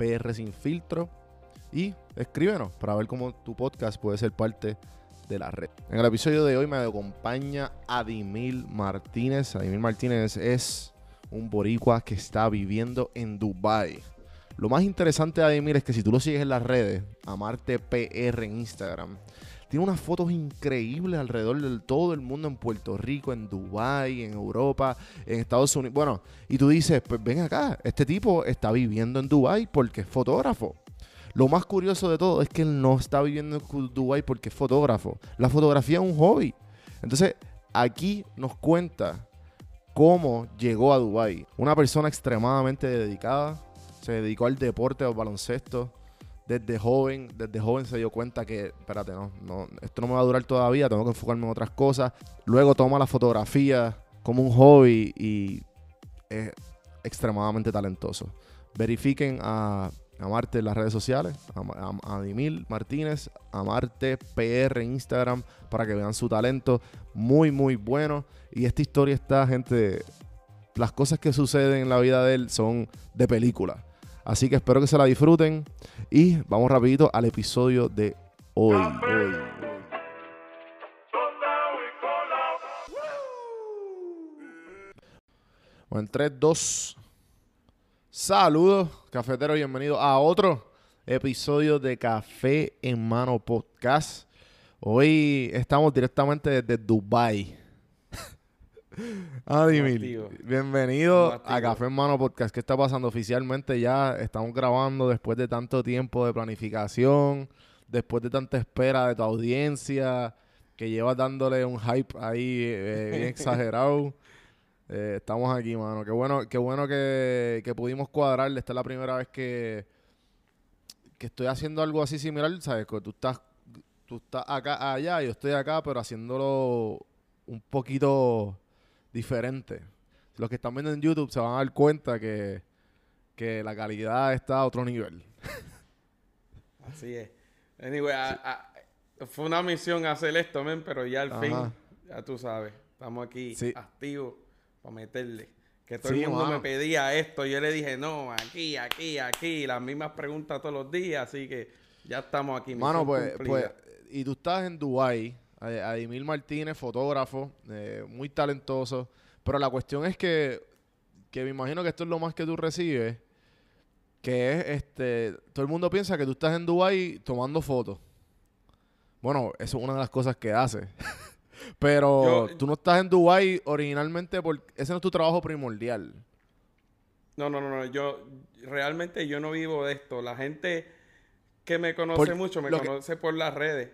PR Sin Filtro y escríbenos para ver cómo tu podcast puede ser parte de la red. En el episodio de hoy me acompaña Adimil Martínez. Adimil Martínez es un boricua que está viviendo en Dubai. Lo más interesante de Adimil es que si tú lo sigues en las redes, Amarte PR en Instagram, tiene unas fotos increíbles alrededor de todo el mundo, en Puerto Rico, en Dubái, en Europa, en Estados Unidos. Bueno, y tú dices, pues ven acá, este tipo está viviendo en Dubái porque es fotógrafo. Lo más curioso de todo es que él no está viviendo en Dubái porque es fotógrafo. La fotografía es un hobby. Entonces, aquí nos cuenta cómo llegó a Dubái. Una persona extremadamente dedicada, se dedicó al deporte, al baloncesto, desde joven, desde joven se dio cuenta que, espérate, no, esto no me va a durar todavía, tengo que enfocarme en otras cosas. Luego toma la fotografía como un hobby y es extremadamente talentoso. Verifiquen a, Marte en las redes sociales, a, a, Dimil Martínez, a Marte PR en Instagram para que vean su talento. Muy, muy bueno. Y esta historia está, gente, las cosas que suceden en la vida de él son de película. Así que espero que se la disfruten. Y vamos rapidito al episodio de hoy. Bueno, en 3, 2. Saludos, cafetero. Bienvenido a otro episodio de Café en Mano Podcast. Hoy estamos directamente desde Dubai Adimil, bienvenido a Café en Mano Podcast. ¿Qué está pasando oficialmente? Ya estamos grabando después de tanto tiempo de planificación, después de tanta espera de tu audiencia, que llevas dándole un hype ahí eh, bien exagerado. Eh, estamos aquí, mano. Qué bueno, qué bueno que, que pudimos cuadrarle. Esta es la primera vez que, que estoy haciendo algo así similar, ¿sabes? Que tú estás, tú estás acá, allá, yo estoy acá, pero haciéndolo un poquito diferente. Los que están viendo en YouTube se van a dar cuenta que, la calidad está a otro nivel. Así es. Anyway, fue una misión hacer esto, men, pero ya al fin, ya tú sabes, estamos aquí activos para meterle. Que todo el mundo me pedía esto, yo le dije, no, aquí, aquí, aquí, las mismas preguntas todos los días, así que ya estamos aquí. Mano, pues, pues, y tú estás en Dubai, Adimil Martínez, fotógrafo, eh, muy talentoso. Pero la cuestión es que, que me imagino que esto es lo más que tú recibes, que es, este, todo el mundo piensa que tú estás en Dubai tomando fotos. Bueno, eso es una de las cosas que hace. Pero tú no estás en Dubai originalmente porque ese no es tu trabajo primordial. No, no, no, no. Yo realmente yo no vivo de esto. La gente que me conoce mucho me conoce por las redes.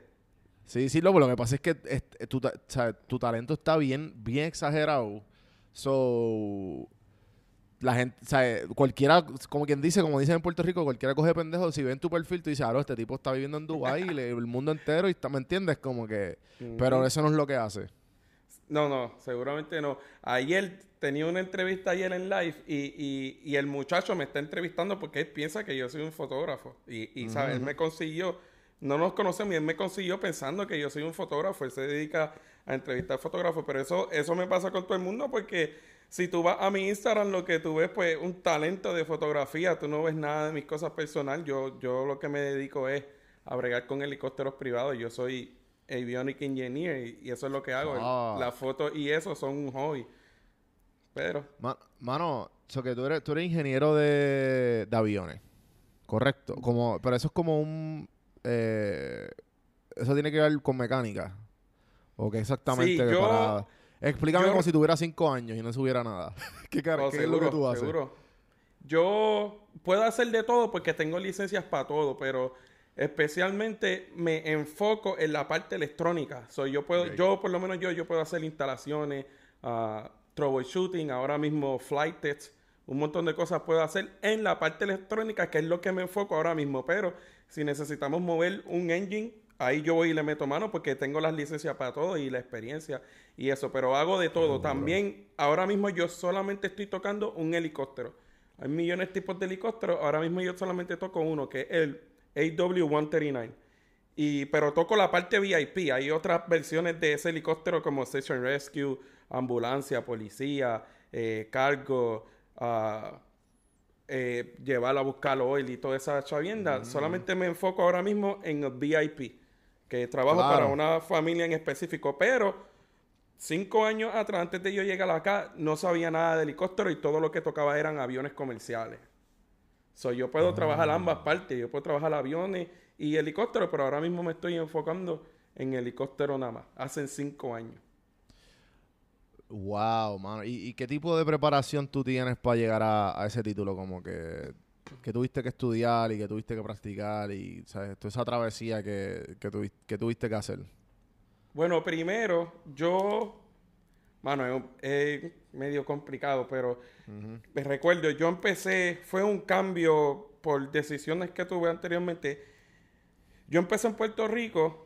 Sí, sí, lo, lo que pasa es que tu, tu talento está bien, bien exagerado. So, la gente, o sea, cualquiera, como quien dice, como dicen en Puerto Rico, cualquiera coge pendejo, si ven tu perfil, tú dices, ah, este tipo está viviendo en Dubái, y el mundo entero, y está, ¿me entiendes? Como que, pero eso no es lo que hace. No, no, seguramente no. Ayer tenía una entrevista ayer en live y, y, y, el muchacho me está entrevistando porque él piensa que yo soy un fotógrafo. Y, y ¿sabes? Él me consiguió, no nos conocemos y él me consiguió pensando que yo soy un fotógrafo. Él se dedica a entrevistar fotógrafos, pero eso, eso me pasa con todo el mundo porque si tú vas a mi Instagram, lo que tú ves, pues, un talento de fotografía, tú no ves nada de mis cosas personales. Yo, yo lo que me dedico es a bregar con helicópteros privados. Yo soy avionic engineer y, eso es lo que hago. Ah. Las fotos y eso son un hobby. Pero. mano, que tú eres, tú eres ingeniero de, aviones. Correcto. Como, pero eso es como un. Eh, eso tiene que ver con mecánica. ¿O qué exactamente? Explícame como si tuviera cinco años y no subiera nada. ¿Qué, cara, ¿qué es lo que tú haces? Seguro. Yo puedo hacer de todo porque tengo licencias para todo, pero especialmente me enfoco en la parte electrónica. So, yo puedo, yo por lo menos yo, yo puedo hacer instalaciones, uh, troubleshooting, ahora mismo flight tests, un montón de cosas puedo hacer en la parte electrónica, que es lo que me enfoco ahora mismo. Pero si necesitamos mover un engine, ahí yo voy y le meto mano porque tengo las licencias para todo y la experiencia y eso, pero hago de todo. También ahora mismo yo solamente estoy tocando un helicóptero. Hay millones de tipos de helicópteros, ahora mismo yo solamente toco uno, que es el AW-139. Y, pero toco la parte VIP. Hay otras versiones de ese helicóptero como Station Rescue, ambulancia, policía, eh, cargo, uh, eh, llevar a buscar oil y toda esa chavienda. Mm. Solamente me enfoco ahora mismo en el VIP, que trabajo para una familia en específico. Pero cinco años atrás, antes de yo llegar acá, no sabía nada de helicóptero y todo lo que tocaba eran aviones comerciales. So, yo puedo trabajar ambas partes. Yo puedo trabajar aviones y helicópteros, pero ahora mismo me estoy enfocando en helicóptero nada más. Hace cinco años. Wow, mano. ¿Y, qué tipo de preparación tú tienes para llegar a, ese título? Como que, que, tuviste que estudiar y que tuviste que practicar y, ¿sabes? Toda esa travesía que, que, que tuviste que hacer. Bueno, primero, yo, mano, es, medio complicado, pero me recuerdo, yo empecé, fue un cambio por decisiones que tuve anteriormente. Yo empecé en Puerto Rico,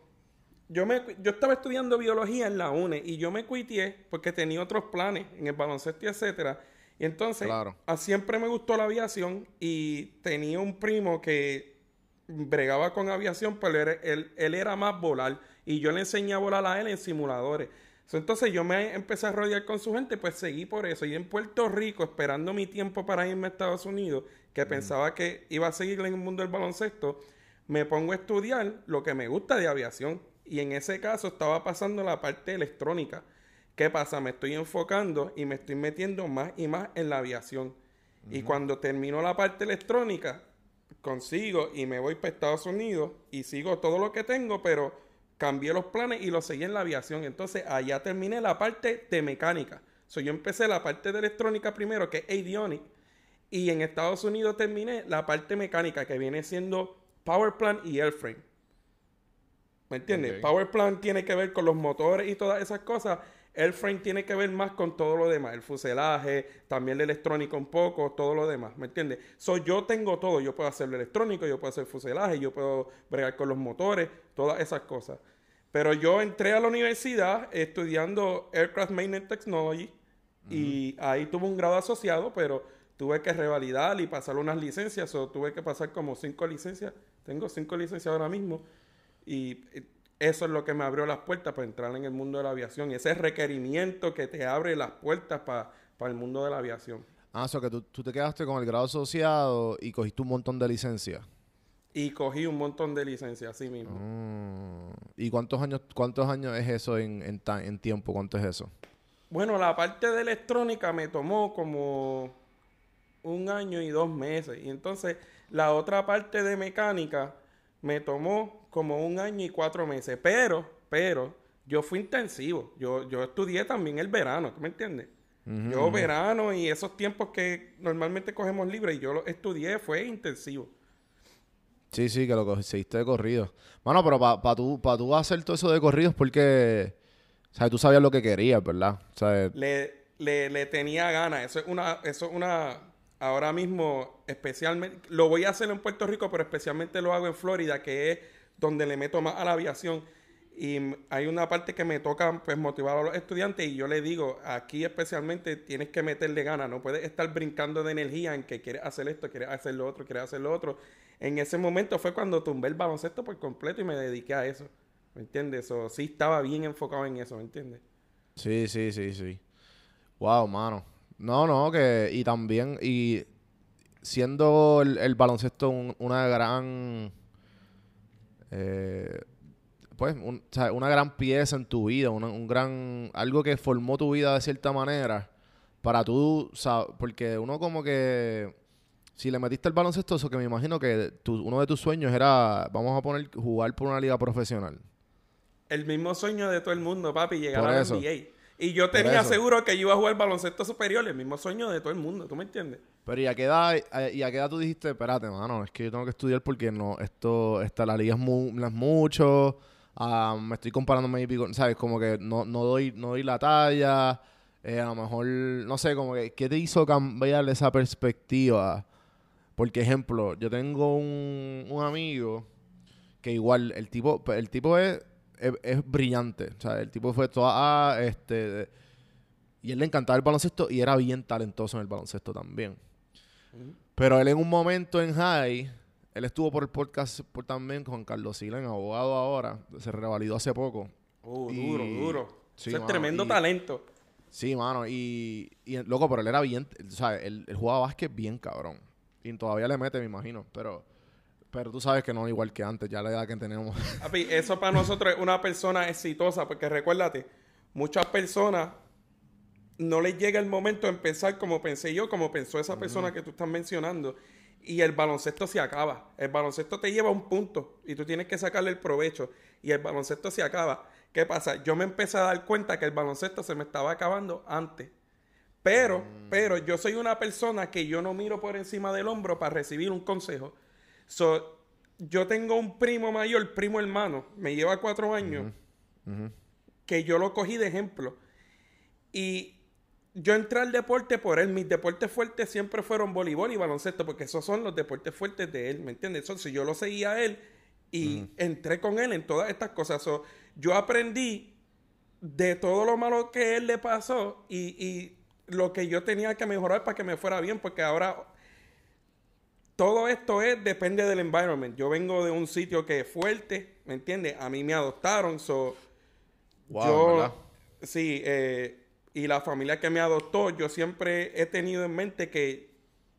yo, me, yo estaba estudiando biología en la UNE y yo me cuitié porque tenía otros planes en el baloncesto y etcétera. Y entonces, a siempre me gustó la aviación y tenía un primo que bregaba con aviación, pero él, él era más volar y yo le enseñé a volar a él en simuladores. Entonces yo me empecé a rodear con su gente, pues seguí por eso. Y en Puerto Rico, esperando mi tiempo para irme a Estados Unidos, que pensaba que iba a seguir en el mundo del baloncesto, me pongo a estudiar lo que me gusta de aviación. Y en ese caso estaba pasando la parte electrónica. ¿Qué pasa? Me estoy enfocando y me estoy metiendo más y más en la aviación. Y cuando termino la parte electrónica, consigo y me voy para Estados Unidos y sigo todo lo que tengo, pero cambié los planes y los seguí en la aviación. Entonces allá terminé la parte de mecánica. So, yo empecé la parte de electrónica primero, que es avionic, y en Estados Unidos terminé la parte mecánica, que viene siendo power plant y airframe. ¿Me entiendes? Power plant tiene que ver con los motores y todas esas cosas. Airframe tiene que ver más con todo lo demás, el fuselaje, también la electrónica un poco, todo lo demás, ¿me entiendes? So, yo tengo todo, yo puedo hacer lo electrónico, yo puedo hacer fuselaje, yo puedo bregar con los motores, todas esas cosas. Pero yo entré a la universidad estudiando Aircraft Maintenance Technology y ahí tuve un grado asociado, pero tuve que revalidar y pasar unas licencias, o tuve que pasar como cinco licencias, tengo cinco licencias ahora mismo y eso es lo que me abrió las puertas para entrar en el mundo de la aviación y ese requerimiento que te abre las puertas para el mundo de la aviación. Ah, o sea que tú, te quedaste con el grado asociado y cogiste un montón de licencias. Y cogí un montón de licencias, así mismo. Ah. ¿Y cuántos años, cuántos años es eso en, en, en tiempo? ¿Cuánto es eso? Bueno, la parte de electrónica me tomó como un año y dos meses. Y entonces la otra parte de mecánica me tomó como un año y cuatro meses. Pero, pero, yo fui intensivo. Yo, yo estudié también el verano, ¿tú me entiendes? Yo verano y esos tiempos que normalmente cogemos libre y yo lo estudié fue intensivo. Sí, sí, que lo conseguiste de corrido. Bueno, pero para pa tú, pa tú hacer todo eso de corridos porque, ¿sabes? Tú sabías lo que querías, ¿verdad? Le, le, le tenía ganas. Eso es una, eso es una, ahora mismo, especialmente, lo voy a hacer en Puerto Rico, pero especialmente lo hago en Florida, que es donde le meto más a la aviación. Y hay una parte que me toca pues motivar a los estudiantes y yo le digo, aquí especialmente tienes que meterle ganas, no puedes estar brincando de energía en que quieres hacer esto, quieres hacer lo otro, quieres hacer lo otro. En ese momento fue cuando tumbé el baloncesto por completo y me dediqué a eso. ¿Me entiendes? Sí estaba bien enfocado en eso, ¿me entiendes? Sí, sí, sí, sí. Wow, mano. No, no, que y también y siendo el, baloncesto una gran eh, pues, una gran pieza en tu vida, un gran, algo que formó tu vida de cierta manera, para tú, porque uno como que, si le metiste el baloncesto, eso que me imagino que uno de tus sueños era, vamos a poner, jugar por una liga profesional. El mismo sueño de todo el mundo, papi, llegar a la NBA. Y yo tenía seguro que yo iba a jugar baloncesto superior, el mismo sueño de todo el mundo, ¿tú me entiendes? Pero ¿y a qué edad, y a qué edad tú dijiste, espérate, mano, es que yo tengo que estudiar porque no, esto, esta, la liga es, no es mucho, Ah, me estoy comparando maybe con, ¿sabes? Como que no, no, doy, no doy la talla. Eh, a lo mejor, no sé, como que, ¿qué te hizo cambiar esa perspectiva? Porque, ejemplo, yo tengo un, un amigo que igual, el tipo, el tipo es, es, brillante. O sea, el tipo fue toda, ah, este, y él le encantaba el baloncesto y era bien talentoso en el baloncesto también. Pero él en un momento en high él estuvo por el podcast por también con Carlos Silen, abogado ahora. Se revalidó hace poco. Uh, duro, duro. Sí, es tremendo talento. Sí, mano. Y, y, loco, pero él era bien. O sea, él, jugaba básquet bien cabrón. Y todavía le mete, me imagino. Pero, pero tú sabes que no igual que antes, ya la edad que tenemos. Papi, eso para nosotros es una persona exitosa. Porque recuérdate, muchas personas no les llega el momento de pensar como pensé yo, como pensó esa persona que tú estás mencionando y el baloncesto se acaba. El baloncesto te lleva a un punto y tú tienes que sacarle el provecho y el baloncesto se acaba. ¿Qué pasa? Yo me empecé a dar cuenta que el baloncesto se me estaba acabando antes. Pero, mm. pero yo soy una persona que yo no miro por encima del hombro para recibir un consejo. So, yo tengo un primo mayor, primo hermano, me lleva cuatro años, que yo lo cogí de ejemplo. Y yo entré al deporte por él. Mis deportes fuertes siempre fueron voleibol y baloncesto, porque esos son los deportes fuertes de él, ¿me entiendes? Entonces yo lo seguía a él y entré con él en todas estas cosas. yo aprendí de todo lo malo que él le pasó y, y, lo que yo tenía que mejorar para que me fuera bien, porque ahora todo esto es depende del environment. Yo vengo de un sitio que es fuerte, ¿me entiendes? A mí me adoptaron, so wow, yo sí, eh, y la familia que me adoptó, yo siempre he tenido en mente que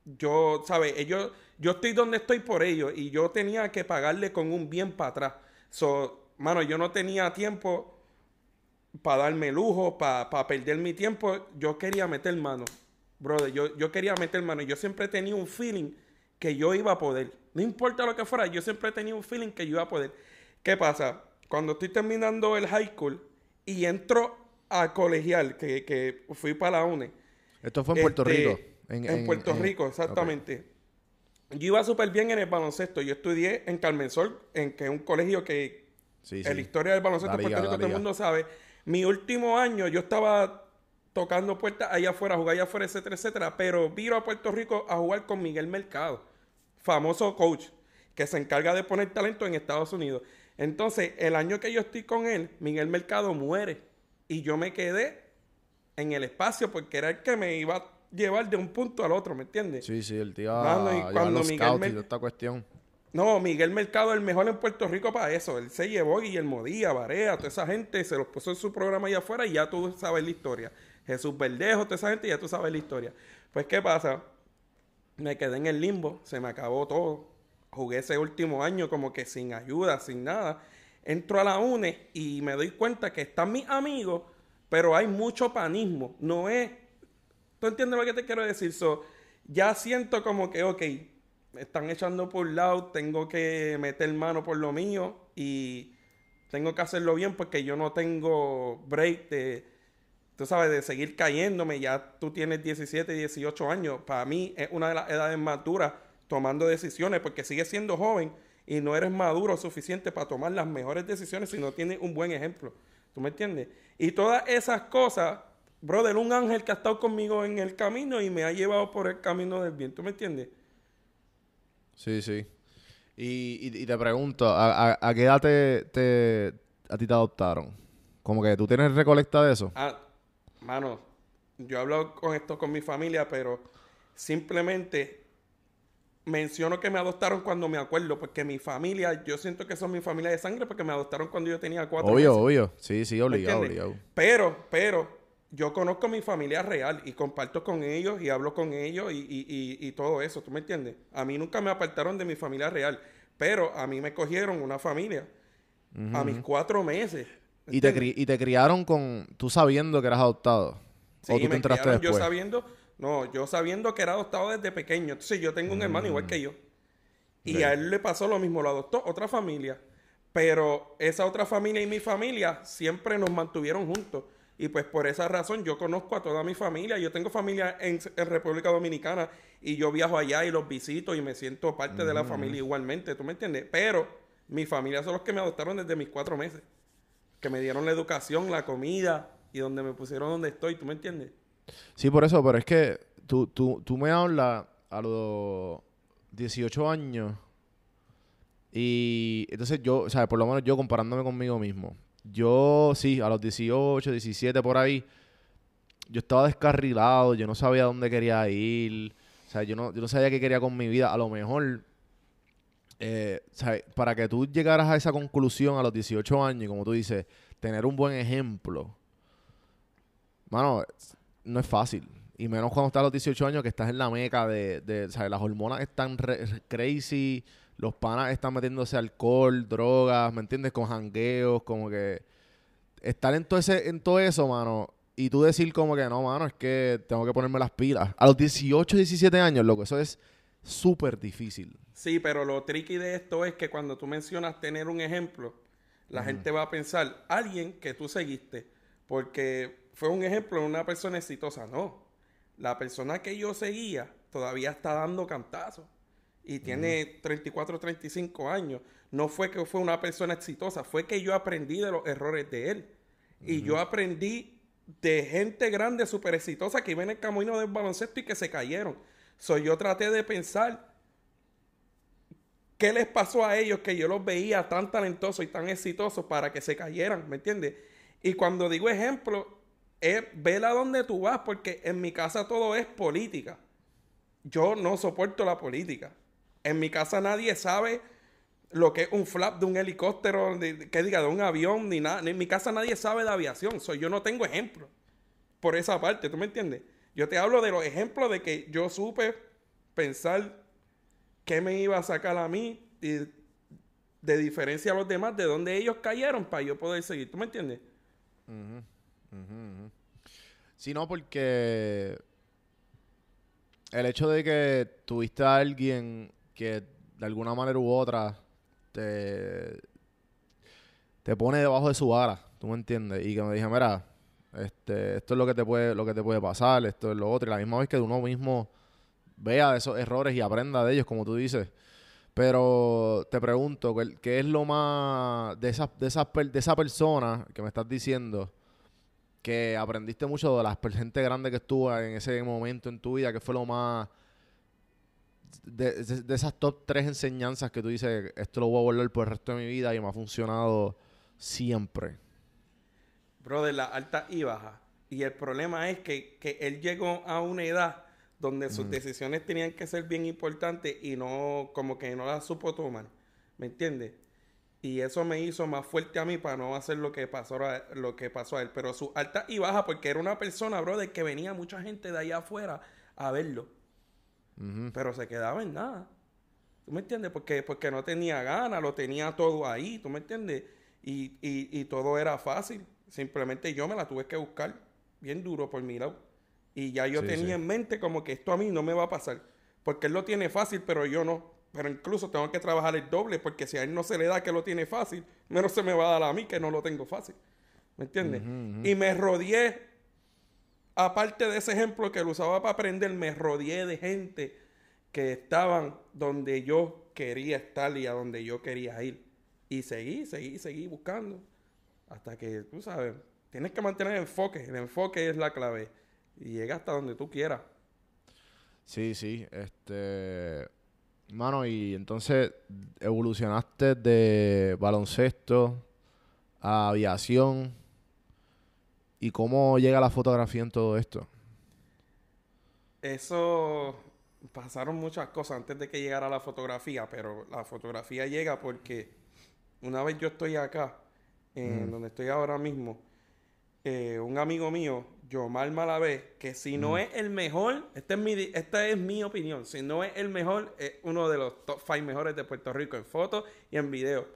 yo, ¿sabes? Ellos, yo estoy donde estoy por ellos y yo tenía que pagarle con un bien para atrás. So, mano, yo no tenía tiempo para darme lujo, para perder mi tiempo. Yo quería meter mano, brother. Yo, yo quería meter mano. Yo siempre tenía un feeling que yo iba a poder. No importa lo que fuera, yo siempre tenía un feeling que yo iba a poder. ¿Qué pasa? Cuando estoy terminando el high school y entro a colegial, que, que fui para la UNE. Esto fue en Puerto este, Rico. En, Puerto Rico, exactamente. Yo iba súper bien en el baloncesto. Yo estudié en Carmen Sol, en que es un colegio que en la historia del baloncesto en Puerto Rico todo el mundo sabe. Mi último año yo estaba tocando puertas allá afuera, jugar allá afuera, etcétera, etcétera. Pero vino a Puerto Rico a jugar con Miguel Mercado, famoso coach, que se encarga de poner talento en Estados Unidos. Entonces, el año que yo estoy con él, Miguel Mercado muere y yo me quedé en el espacio porque era el que me iba a llevar de un punto al otro, ¿me entiendes? Sí, sí, el tío y cuando Miguel esta cuestión. No, Miguel Mercado es el mejor en Puerto Rico para eso. Él se llevó Guillermo Díaz, Barea, toda esa gente, se los puso en su programa allá afuera y ya tú sabes la historia. Jesús Verdejo, toda esa gente, ya tú sabes la historia. Pues, ¿qué pasa? Me quedé en el limbo, se me acabó todo. Jugué ese último año como que sin ayuda, sin nada entro a la UNE y me doy cuenta que están mis amigos, pero hay mucho panismo. No es. ¿Tú entiendes lo que te quiero decir? So, ya siento como que, ok, me están echando por lado, tengo que meter mano por lo mío y tengo que hacerlo bien porque yo no tengo break de, tú sabes, de seguir cayéndome. Ya tú tienes 17, 18 años. Para mí es una de las edades más duras tomando decisiones porque sigues siendo joven y no eres maduro suficiente para tomar las mejores decisiones si no tienes un buen ejemplo. ¿Tú me entiendes? Y todas esas cosas, brother, un ángel que ha estado conmigo en el camino y me ha llevado por el camino del bien. ¿Tú me entiendes? Sí, sí. Y, te pregunto, ¿a, qué edad te, a ti te adoptaron? Como que tú tienes recolecta de eso. Ah, mano, yo he hablado con esto con mi familia, pero simplemente menciono que me adoptaron cuando me acuerdo, porque mi familia, yo siento que son mi familia de sangre porque me adoptaron cuando yo tenía cuatro Obvio, obvio. Sí, sí, obligado, obligado. Pero, pero, yo conozco a mi familia real y comparto con ellos y hablo con ellos y, y, y, todo eso, ¿tú me entiendes? A mí nunca me apartaron de mi familia real, pero a mí me cogieron una familia a mis cuatro meses. ¿Y te, ¿Y te criaron con tú sabiendo que eras adoptado? Sí, ¿O tú me te criaron yo sabiendo no, yo sabiendo que era adoptado desde pequeño. Entonces yo tengo un hermano igual que yo. Y a él le pasó lo mismo, lo adoptó otra familia. Pero esa otra familia y mi familia siempre nos mantuvieron juntos. Y pues por esa razón yo conozco a toda mi familia. Yo tengo familia en, República Dominicana y yo viajo allá y los visito y me siento parte de la familia igualmente. ¿Tú me entiendes? Pero mi familia son los que me adoptaron desde mis cuatro meses. Que me dieron la educación, la comida y donde me pusieron donde estoy. ¿Tú me entiendes? Sí, por eso, pero es que tú, tú, tú me hablas a los 18 años y entonces yo, o sea, por lo menos yo comparándome conmigo mismo, yo sí, a los 18, 17 por ahí, yo estaba descarrilado, yo no sabía dónde quería ir, o sea, yo no, yo no sabía qué quería con mi vida, a lo mejor... Eh, para que tú llegaras a esa conclusión a los 18 años, y como tú dices, tener un buen ejemplo, mano, no es fácil. Y menos cuando estás a los 18 años que estás en la meca de, de ¿sabes? Las hormonas están crazy, los panas están metiéndose alcohol, drogas, ¿me entiendes? Con jangueos, como que... Estar en todo, ese, en todo eso, mano, y tú decir como que no, mano, es que tengo que ponerme las pilas. A los 18, 17 años, loco, eso es súper difícil. Sí, pero lo tricky de esto es que cuando tú mencionas tener un ejemplo, la gente va a pensar, alguien que tú seguiste, porque fue un ejemplo de una persona exitosa. No. La persona que yo seguía todavía está dando cantazos y tiene 34, 35 años. No fue que fue una persona exitosa, fue que yo aprendí de los errores de él. Y yo aprendí de gente grande, súper exitosa, que iba en el camino del baloncesto y que se cayeron. So, yo traté de pensar qué les pasó a ellos que yo los veía tan talentosos y tan exitosos para que se cayeran, ¿me entiendes? Y cuando digo ejemplo, es vela donde tú vas, porque en mi casa todo es política. Yo no soporto la política. En mi casa nadie sabe lo que es un flap de un helicóptero, que diga, de un avión, ni nada. En mi casa nadie sabe de aviación. So, yo no tengo ejemplo por esa parte, ¿tú me entiendes? Yo te hablo de los ejemplos de que yo supe pensar qué me iba a sacar a mí de diferencia a los demás, de dónde ellos cayeron para yo poder seguir. ¿Tú me entiendes? Si no, porque el hecho de que tuviste a alguien que de alguna manera u otra te, te pone debajo de su ara, ¿tú me entiendes? Y que me dije, mira, este, esto es lo que te puede, lo que te puede pasar, esto es lo otro, y la misma vez que uno mismo vea esos errores y aprenda de ellos, como tú dices. Pero te pregunto, ¿qué es lo más de esa, de esa, de esa persona que me estás diciendo? que aprendiste mucho de la gente grande que estuvo en ese momento en tu vida, que fue lo más... De, esas top tres enseñanzas que tú dices, esto lo voy a volver por el resto de mi vida y me ha funcionado siempre. Bro, de la alta y baja. Y el problema es que, que él llegó a una edad donde sus decisiones tenían que ser bien importantes y no, como que no las supo tomar. ¿Me entiendes? Y eso me hizo más fuerte a mí para no hacer lo que pasó a, lo que pasó a él. Pero su alta y baja, porque era una persona, bro, de que venía mucha gente de allá afuera a verlo. Pero se quedaba en nada. ¿Tú me entiendes? Porque, porque no tenía ganas, lo tenía todo ahí, ¿tú me entiendes? Y, y, todo era fácil. Simplemente yo me la tuve que buscar bien duro por mi lado. Y ya yo tenía en mente como que esto a mí no me va a pasar. Porque él lo tiene fácil, pero yo no. Pero incluso tengo que trabajar el doble porque si a él no se le da que lo tiene fácil, menos se me va a dar a mí que no lo tengo fácil. ¿Me entiendes? Y me rodeé, aparte de ese ejemplo que lo usaba para aprender, me rodeé de gente que estaban donde yo quería estar y a donde yo quería ir. Y seguí, seguí, seguí buscando. Hasta que, tú sabes, tienes que mantener el enfoque. El enfoque es la clave. Y llega hasta donde tú quieras. Sí, sí. Este. Mano, y entonces evolucionaste de baloncesto a aviación. ¿Y cómo llega la fotografía en todo esto? Eso pasaron muchas cosas antes de que llegara la fotografía, pero la fotografía llega porque una vez yo estoy acá, en donde estoy ahora mismo, eh, un amigo mío, Yomar Malavé, que si no es el mejor, esta es, mi, esta es mi opinión, si no es el mejor, es uno de los top 5 mejores de Puerto Rico en fotos y en video.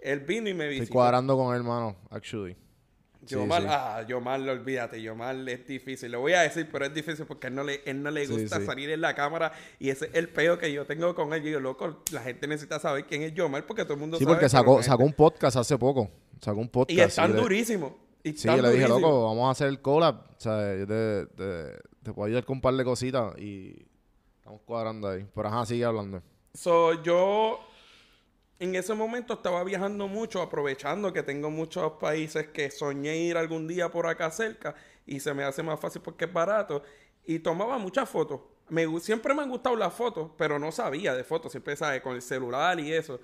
Él vino y me visitó. Estoy cuadrando con él, hermano, actually. Yomar, ah, Yomar, olvídate, Yomar es difícil. Lo voy a decir, pero es difícil porque él no le, él no le gusta salir en la cámara y ese es el peo que yo tengo con él. Yo digo, loco, la gente necesita saber quién es Yomar porque todo el mundo sabe. Sí, porque sacó, sacó un podcast hace poco. Sacó un podcast. Y están durísimos. Sí, yo le dije, loco, vamos a hacer el collab. O sea, yo te, te, puedo ayudar con un par de cositas y estamos cuadrando ahí. Pero ajá, sigue hablando. So, yo en ese momento estaba viajando mucho, aprovechando que tengo muchos países que soñé ir algún día por acá cerca y se me hace más fácil porque es barato. Y tomaba muchas fotos. Me, siempre me han gustado las fotos, pero no sabía de fotos. Siempre, ¿sabes? Con el celular y eso.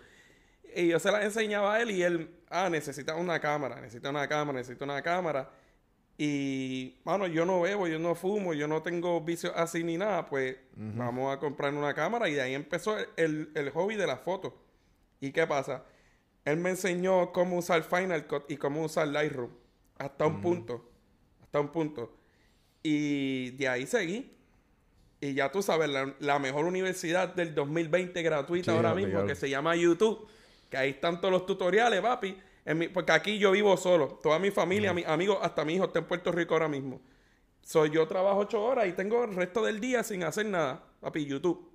Y yo se las enseñaba a él y él, ah, necesita una cámara, necesita una cámara, necesita una cámara. Y, bueno, yo no bebo, yo no fumo, yo no tengo vicios así ni nada, pues vamos a comprar una cámara y de ahí empezó el, el hobby de las fotos. ¿Y qué pasa? Él me enseñó cómo usar Final Cut y cómo usar Lightroom. Hasta un punto. Hasta un punto. Y de ahí seguí. Y ya tú sabes, la, mejor universidad del 2020 gratuita ahora mismo, que se llama YouTube. Que ahí están todos los tutoriales, papi. porque aquí yo vivo solo. Toda mi familia, mis amigos, hasta mi hijo está en Puerto Rico ahora mismo. Soy yo trabajo ocho horas y tengo el resto del día sin hacer nada. Papi, YouTube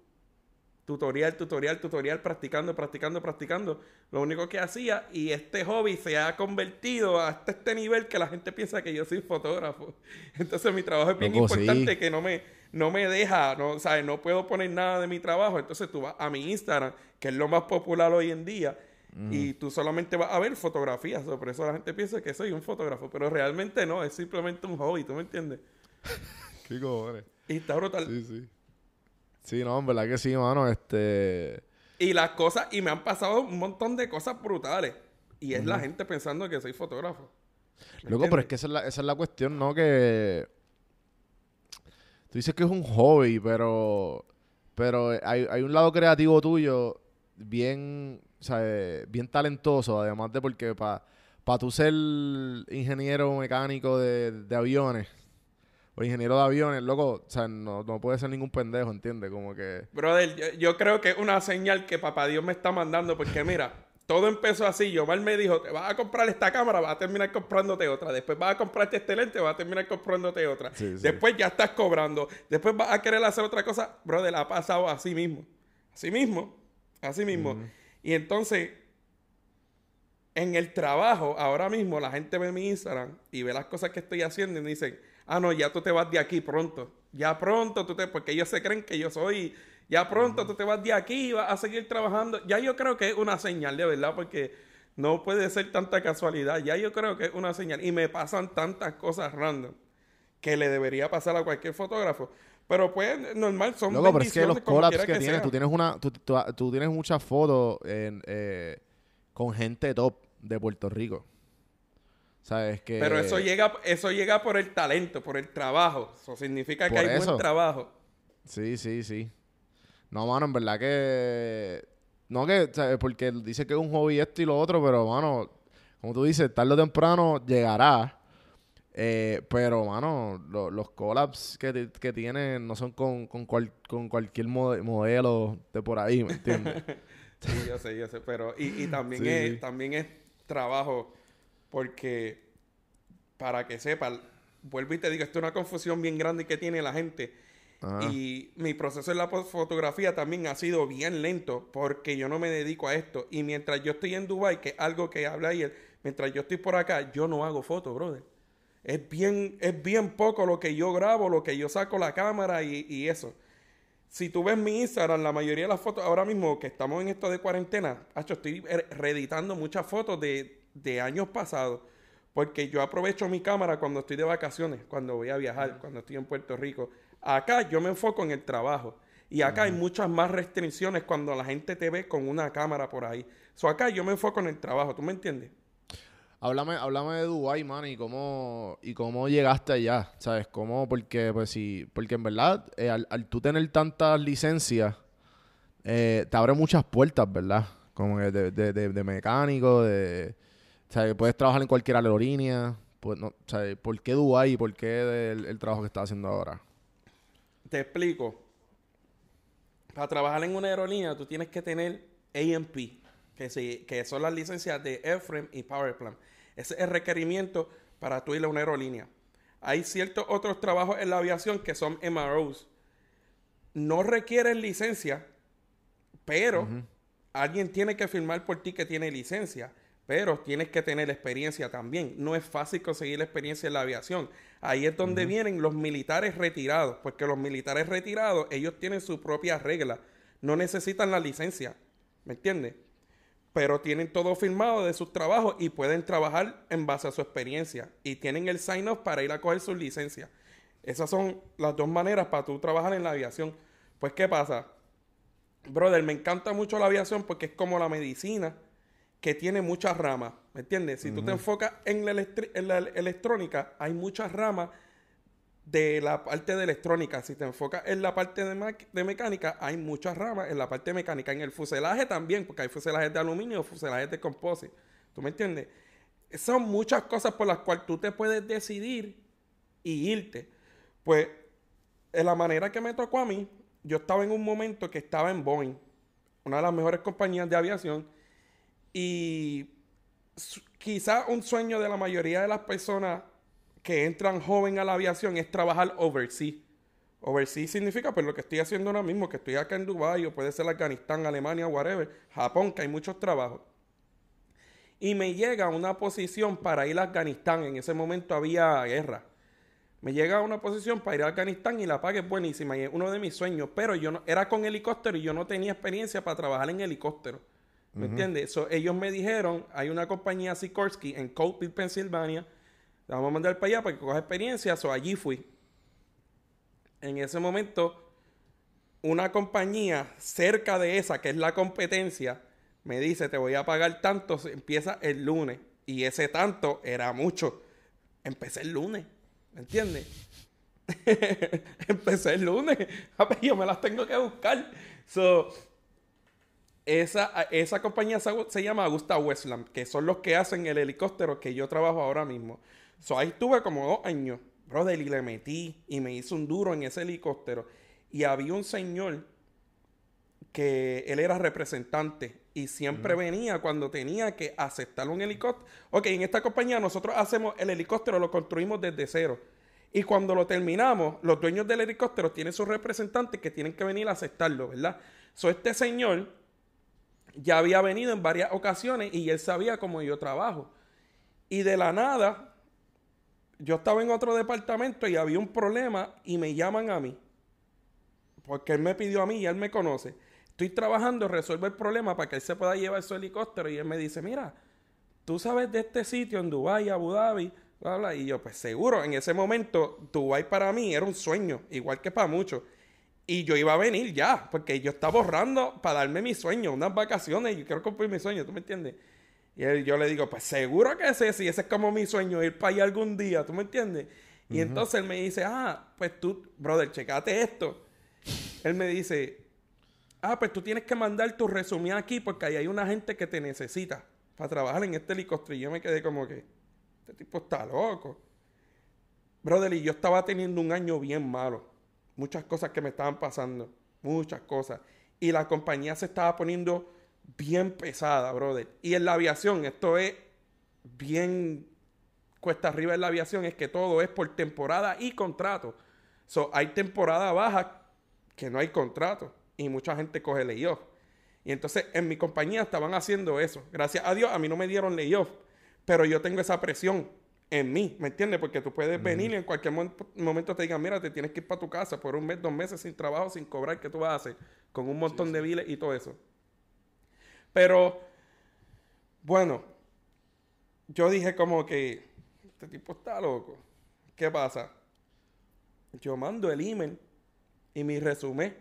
tutorial, tutorial, tutorial, practicando, practicando, practicando. Lo único que hacía, y este hobby se ha convertido hasta este nivel que la gente piensa que yo soy fotógrafo. Entonces mi trabajo es bien importante que no me, no me deja, no, ¿sabes? no puedo poner nada de mi trabajo. Entonces tú vas a mi Instagram, que es lo más popular hoy en día, y tú solamente vas a ver fotografías. Por eso la gente piensa que soy un fotógrafo, pero realmente no, es simplemente un hobby, ¿tú me entiendes? Qué cojones. Y está brutal. Sí, sí. Sí, no, en verdad que sí, mano. Este. Y las cosas, y me han pasado un montón de cosas brutales. Y es la gente pensando que soy fotógrafo. Luego, pero es que esa es, la, cuestión, ¿no? Que. Tú dices que es un hobby, pero. Pero hay, hay un lado creativo tuyo bien. O sea, bien talentoso, además de porque para pa tú ser ingeniero mecánico de, de aviones o ingeniero de aviones, loco, o sea, no, puede ser ningún pendejo, ¿entiendes? Como que... Brother, yo, creo que es una señal que papá Dios me está mandando, porque mira, todo empezó así. Yomar me dijo, te vas a comprar esta cámara, vas a terminar comprándote otra. Después vas a comprarte este lente, vas a terminar comprándote otra. Después ya estás cobrando. Después vas a querer hacer otra cosa. Brother, ha pasado así mismo. Así mismo. Así mismo. Y entonces, en el trabajo, ahora mismo, la gente ve mi Instagram y ve las cosas que estoy haciendo y me dicen ah, no, ya tú te vas de aquí pronto. Ya pronto tú te, porque ellos se creen que yo soy, ya pronto tú te vas de aquí y vas a seguir trabajando. Ya yo creo que es una señal de verdad, porque no puede ser tanta casualidad. Ya yo creo que es una señal. Y me pasan tantas cosas random que le debería pasar a cualquier fotógrafo. Pero pues, normal, son Loco, pero es que los collabs que, tienes, tú tienes una, tú, tú, tienes muchas fotos eh, con gente top de Puerto Rico. ¿Sabes? Que... Pero eso llega, eso llega por el talento, por el trabajo. Eso significa que hay buen trabajo. Sí, sí, sí. No, mano, en verdad que... No que, ¿sabes? Porque dice que es un hobby esto y lo otro, pero, mano, como tú dices, tarde o temprano llegará. Eh, pero, mano, los collabs que, que tienen no son con, con, con cualquier modelo de por ahí, ¿me entiendes? sí, yo sé, yo sé. Pero, y, y también, es, también es trabajo porque, para que sepan, vuelvo y te digo, esto es una confusión bien grande que tiene la gente. Y mi proceso en la fotografía también ha sido bien lento porque yo no me dedico a esto. Y mientras yo estoy en Dubai, que es algo que habla ayer, mientras yo estoy por acá, yo no hago fotos, brother. Es bien, es bien poco lo que yo grabo, lo que yo saco la cámara y, y eso. Si tú ves mi Instagram, la mayoría de las fotos, ahora mismo que estamos en esto de cuarentena, hecho, estoy reeditando muchas fotos de, de años pasados. Porque yo aprovecho mi cámara cuando estoy de vacaciones, cuando voy a viajar, cuando estoy en Puerto Rico. Acá yo me enfoco en el trabajo. Y acá hay muchas más restricciones cuando la gente te ve con una cámara por ahí. So acá yo me enfoco en el trabajo, ¿tú me entiendes? Háblame, háblame de Dubai, man, y cómo, y cómo llegaste allá, ¿sabes? ¿Cómo? Porque, pues sí, porque en verdad, eh, al, tú tener tantas licencias, eh, te abre muchas puertas, ¿verdad? Como de, de, de, mecánico, de... ¿sabes? Puedes trabajar en cualquier aerolínea. Pues, no, ¿sabes? ¿Por qué Dubai y por qué el, trabajo que estás haciendo ahora? Te explico. Para trabajar en una aerolínea, tú tienes que tener AMP, que, que son las licencias de Airframe y Powerplant. Ese es el requerimiento para tú ir a una aerolínea. Hay ciertos otros trabajos en la aviación que son MROs. No requieren licencia, pero alguien tiene que firmar por ti que tiene licencia. Pero tienes que tener experiencia también. No es fácil conseguir la experiencia en la aviación. Ahí es donde vienen los militares retirados, porque los militares retirados, ellos tienen su propia regla. No necesitan la licencia. ¿Me entiendes? Pero tienen todo firmado de sus trabajos y pueden trabajar en base a su experiencia y tienen el sign-off para ir a coger sus licencias. Esas son las dos maneras para tú trabajar en la aviación. Pues, ¿qué pasa? Brother, me encanta mucho la aviación porque es como la medicina que tiene muchas ramas, ¿me entiendes? Si tú te enfocas en la, en la electrónica, hay muchas ramas de la parte de electrónica. Si te enfocas en la parte de, mecánica, hay muchas ramas en la parte mecánica. En el fuselaje también, porque hay fuselajes de aluminio, fuselajes de composite. ¿Tú me entiendes? Son muchas cosas por las cuales tú te puedes decidir y irte. Pues, en la manera que me tocó a mí, yo estaba en un momento que estaba en Boeing, una de las mejores compañías de aviación, y quizá un sueño de la mayoría de las personas que entran joven a la aviación es trabajar overseas. Overseas significa pues lo que estoy haciendo ahora mismo, que estoy acá en Dubái o puede ser Afganistán, Alemania, whatever, Japón, que hay muchos trabajos. Y me llega una posición para ir a Afganistán. En ese momento había guerra. Me llega una posición para ir a Afganistán y la paga es buenísima y es uno de mis sueños. Pero yo no, era con helicóptero y yo no tenía experiencia para trabajar en helicóptero. ¿Me entiendes? ellos me dijeron, hay una compañía Sikorsky en Coldfield, Pensilvania, la vamos a mandar para allá para que coja experiencia. So, allí fui. En ese momento, una compañía cerca de esa, que es la competencia, me dice, te voy a pagar tanto, empieza el lunes. Y ese tanto era mucho. Empecé el lunes, ¿me entiendes? Empecé el lunes. Yo me las tengo que buscar. So, esa, esa compañía se, se llama Augusta Westland, que son los que hacen el helicóptero que yo trabajo ahora mismo. So, ahí estuve como dos años, brother, y le metí y me hizo un duro en ese helicóptero. Y había un señor que él era representante y siempre venía cuando tenía que aceptar un helicóptero. Ok, en esta compañía nosotros hacemos el helicóptero, lo construimos desde cero. Y cuando lo terminamos, los dueños del helicóptero tienen sus representantes que tienen que venir a aceptarlo, ¿verdad? So, este señor ya había venido en varias ocasiones y él sabía cómo yo trabajo. Y de la nada, yo estaba en otro departamento y había un problema y me llaman a mí. Porque él me pidió a mí y él me conoce. Estoy trabajando, resuelve el problema para que él se pueda llevar su helicóptero. Y él me dice, mira, tú sabes de este sitio en Dubái, Abu Dhabi, bla, bla. Y yo, pues seguro, en ese momento, Dubái para mí era un sueño, igual que para muchos. Y yo iba a venir ya, porque yo estaba ahorrando para darme mi sueño, unas vacaciones, yo quiero cumplir mi sueño, ¿tú me entiendes? Y yo le digo, pues seguro que ese, sí, ese es como mi sueño, ir para allá algún día, ¿tú me entiendes? Y entonces él me dice, ah, pues tú, brother, checate esto. Él me dice, ah, pues tú tienes que mandar tu resumen aquí porque ahí hay una gente que te necesita para trabajar en este helicóptero. Y yo me quedé como que, este tipo está loco. Brother, y yo estaba teniendo un año bien malo. Muchas cosas que me estaban pasando. Muchas cosas. Y la compañía se estaba poniendo bien pesada, brother. Y en la aviación, esto es bien cuesta arriba en la aviación, es que todo es por temporada y contrato. So, hay temporada baja que no hay contrato y mucha gente coge layoff. Y entonces en mi compañía estaban haciendo eso. Gracias a Dios a mí no me dieron layoff, pero yo tengo esa presión. en mí, ¿me entiendes? Porque tú puedes venir y en cualquier momento te digan, mira, te tienes que ir para tu casa por un mes, dos meses sin trabajo, sin cobrar, ¿qué tú vas a hacer? Con un montón de biles y todo eso. Pero, bueno, yo dije como que, este tipo está loco. ¿Qué pasa? Yo mando el email y mi resumen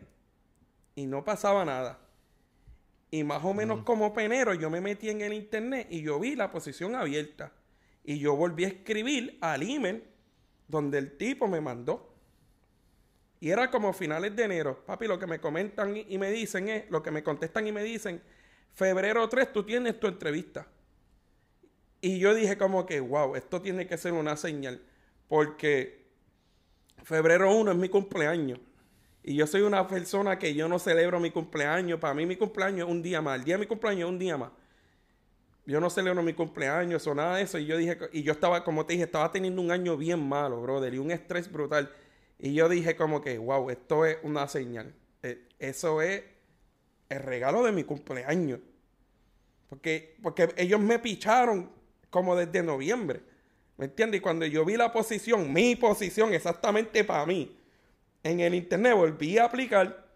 y no pasaba nada. Y más o menos como penero, yo me metí en el internet y yo vi la posición abierta. Y yo volví a escribir al email donde el tipo me mandó. Y era como finales de enero. Papi, lo que me comentan y me dicen es, lo que me contestan y me dicen, febrero 3 tú tienes tu entrevista. Y yo dije como que, wow, esto tiene que ser una señal. Porque febrero 1 es mi cumpleaños. Y yo soy una persona que yo no celebro mi cumpleaños. Para mí mi cumpleaños es un día más. El día de mi cumpleaños es un día más yo no celebro mi cumpleaños o nada de eso. Y yo dije, y yo estaba, como te dije, estaba teniendo un año bien malo, brother, y un estrés brutal. Y yo dije como que, wow, esto es una señal. Eh, eso es el regalo de mi cumpleaños. Porque, porque ellos me picharon como desde noviembre. ¿Me entiendes? Y cuando yo vi la posición, mi posición exactamente para mí, en el internet volví a aplicar.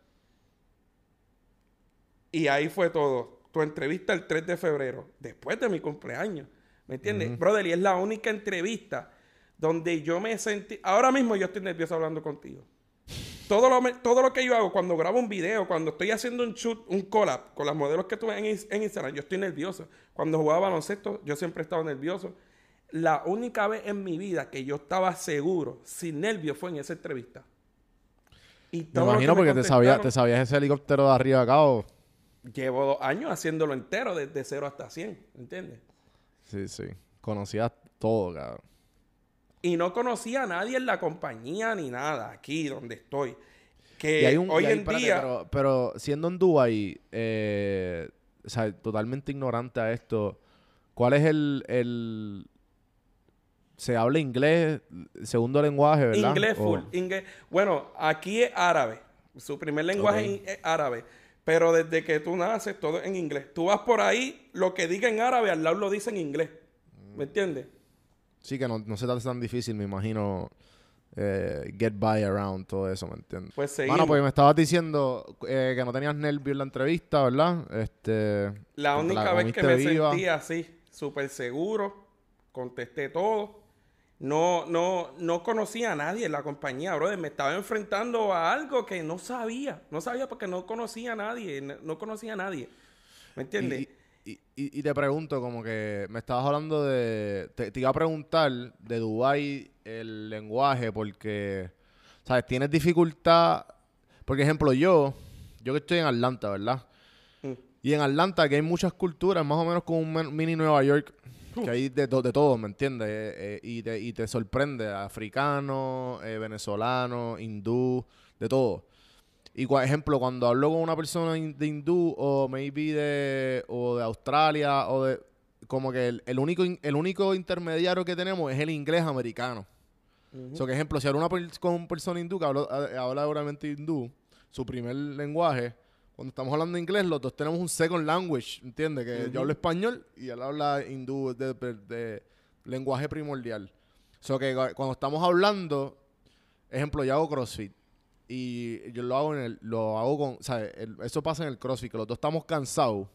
Y ahí fue todo tu entrevista el 3 de febrero, después de mi cumpleaños. ¿Me entiendes? Brother, y es la única entrevista donde yo me sentí. Ahora mismo yo estoy nervioso hablando contigo. Todo lo, todo lo que yo hago cuando grabo un video, cuando estoy haciendo un shoot, un collab con las modelos que tuve en, en Instagram, yo estoy nervioso. Cuando jugaba baloncesto, yo siempre he estado nervioso. La única vez en mi vida que yo estaba seguro, sin nervios, fue en esa entrevista. Y me imagino porque te, sabía, te sabías ese helicóptero de arriba acá o llevo dos años haciéndolo entero, desde cero hasta 100, ¿entiendes? Sí, sí. Conocía todo, cabrón. Y no conocía a nadie en la compañía ni nada, aquí donde estoy. Que hoy en día... Pero, siendo en Dubai, eh, o sea, totalmente ignorante a esto, ¿cuál es el, se habla inglés, segundo lenguaje, ¿verdad? Inglés full. Inglés. Bueno, aquí es árabe. Su primer lenguaje es árabe. Pero desde que tú naces, todo en inglés. Tú vas por ahí, lo que diga en árabe, al lado lo dice en inglés. ¿Me entiendes? Sí, que no, no se trata tan difícil, me imagino. Eh, get by around, todo eso, ¿me entiendes? Pues seguimos. Bueno, pues me estabas diciendo eh, que no tenías nervios en la entrevista, ¿verdad? Este, la única vez que me sentí así, súper seguro, contesté todo no, no, no conocía a nadie en la compañía, brother. Me estaba enfrentando a algo que no sabía. No sabía porque no conocía a nadie. No conocía a nadie. ¿Me entiendes? Y, y, te pregunto, como que me estabas hablando de. Te, iba a preguntar de Dubai el lenguaje, porque. ¿Sabes? Tienes dificultad. Por ejemplo, yo. Yo que estoy en Atlanta, ¿verdad? Mm. Y en Atlanta, que hay muchas culturas, más o menos como un mini Nueva York. Que hay de, de todo, ¿me entiendes? Eh, eh, y, te, y te sorprende, africano, eh, venezolano, hindú, de todo. Y por ejemplo, cuando hablo con una persona de hindú o maybe de, o de Australia o de... Como que el, único, el único intermediario que tenemos es el inglés americano. O sea, que ejemplo, si hablo una con una persona hindú que habla, habla obviamente hindú, su primer lenguaje cuando estamos hablando inglés, los dos tenemos un second language, ¿entiendes? Que yo hablo español y él habla hindú de, lenguaje primordial. O sea que cuando estamos hablando, ejemplo, yo hago CrossFit y yo lo hago en el, lo hago con, ¿sabes? eso pasa en el CrossFit, que los dos estamos cansados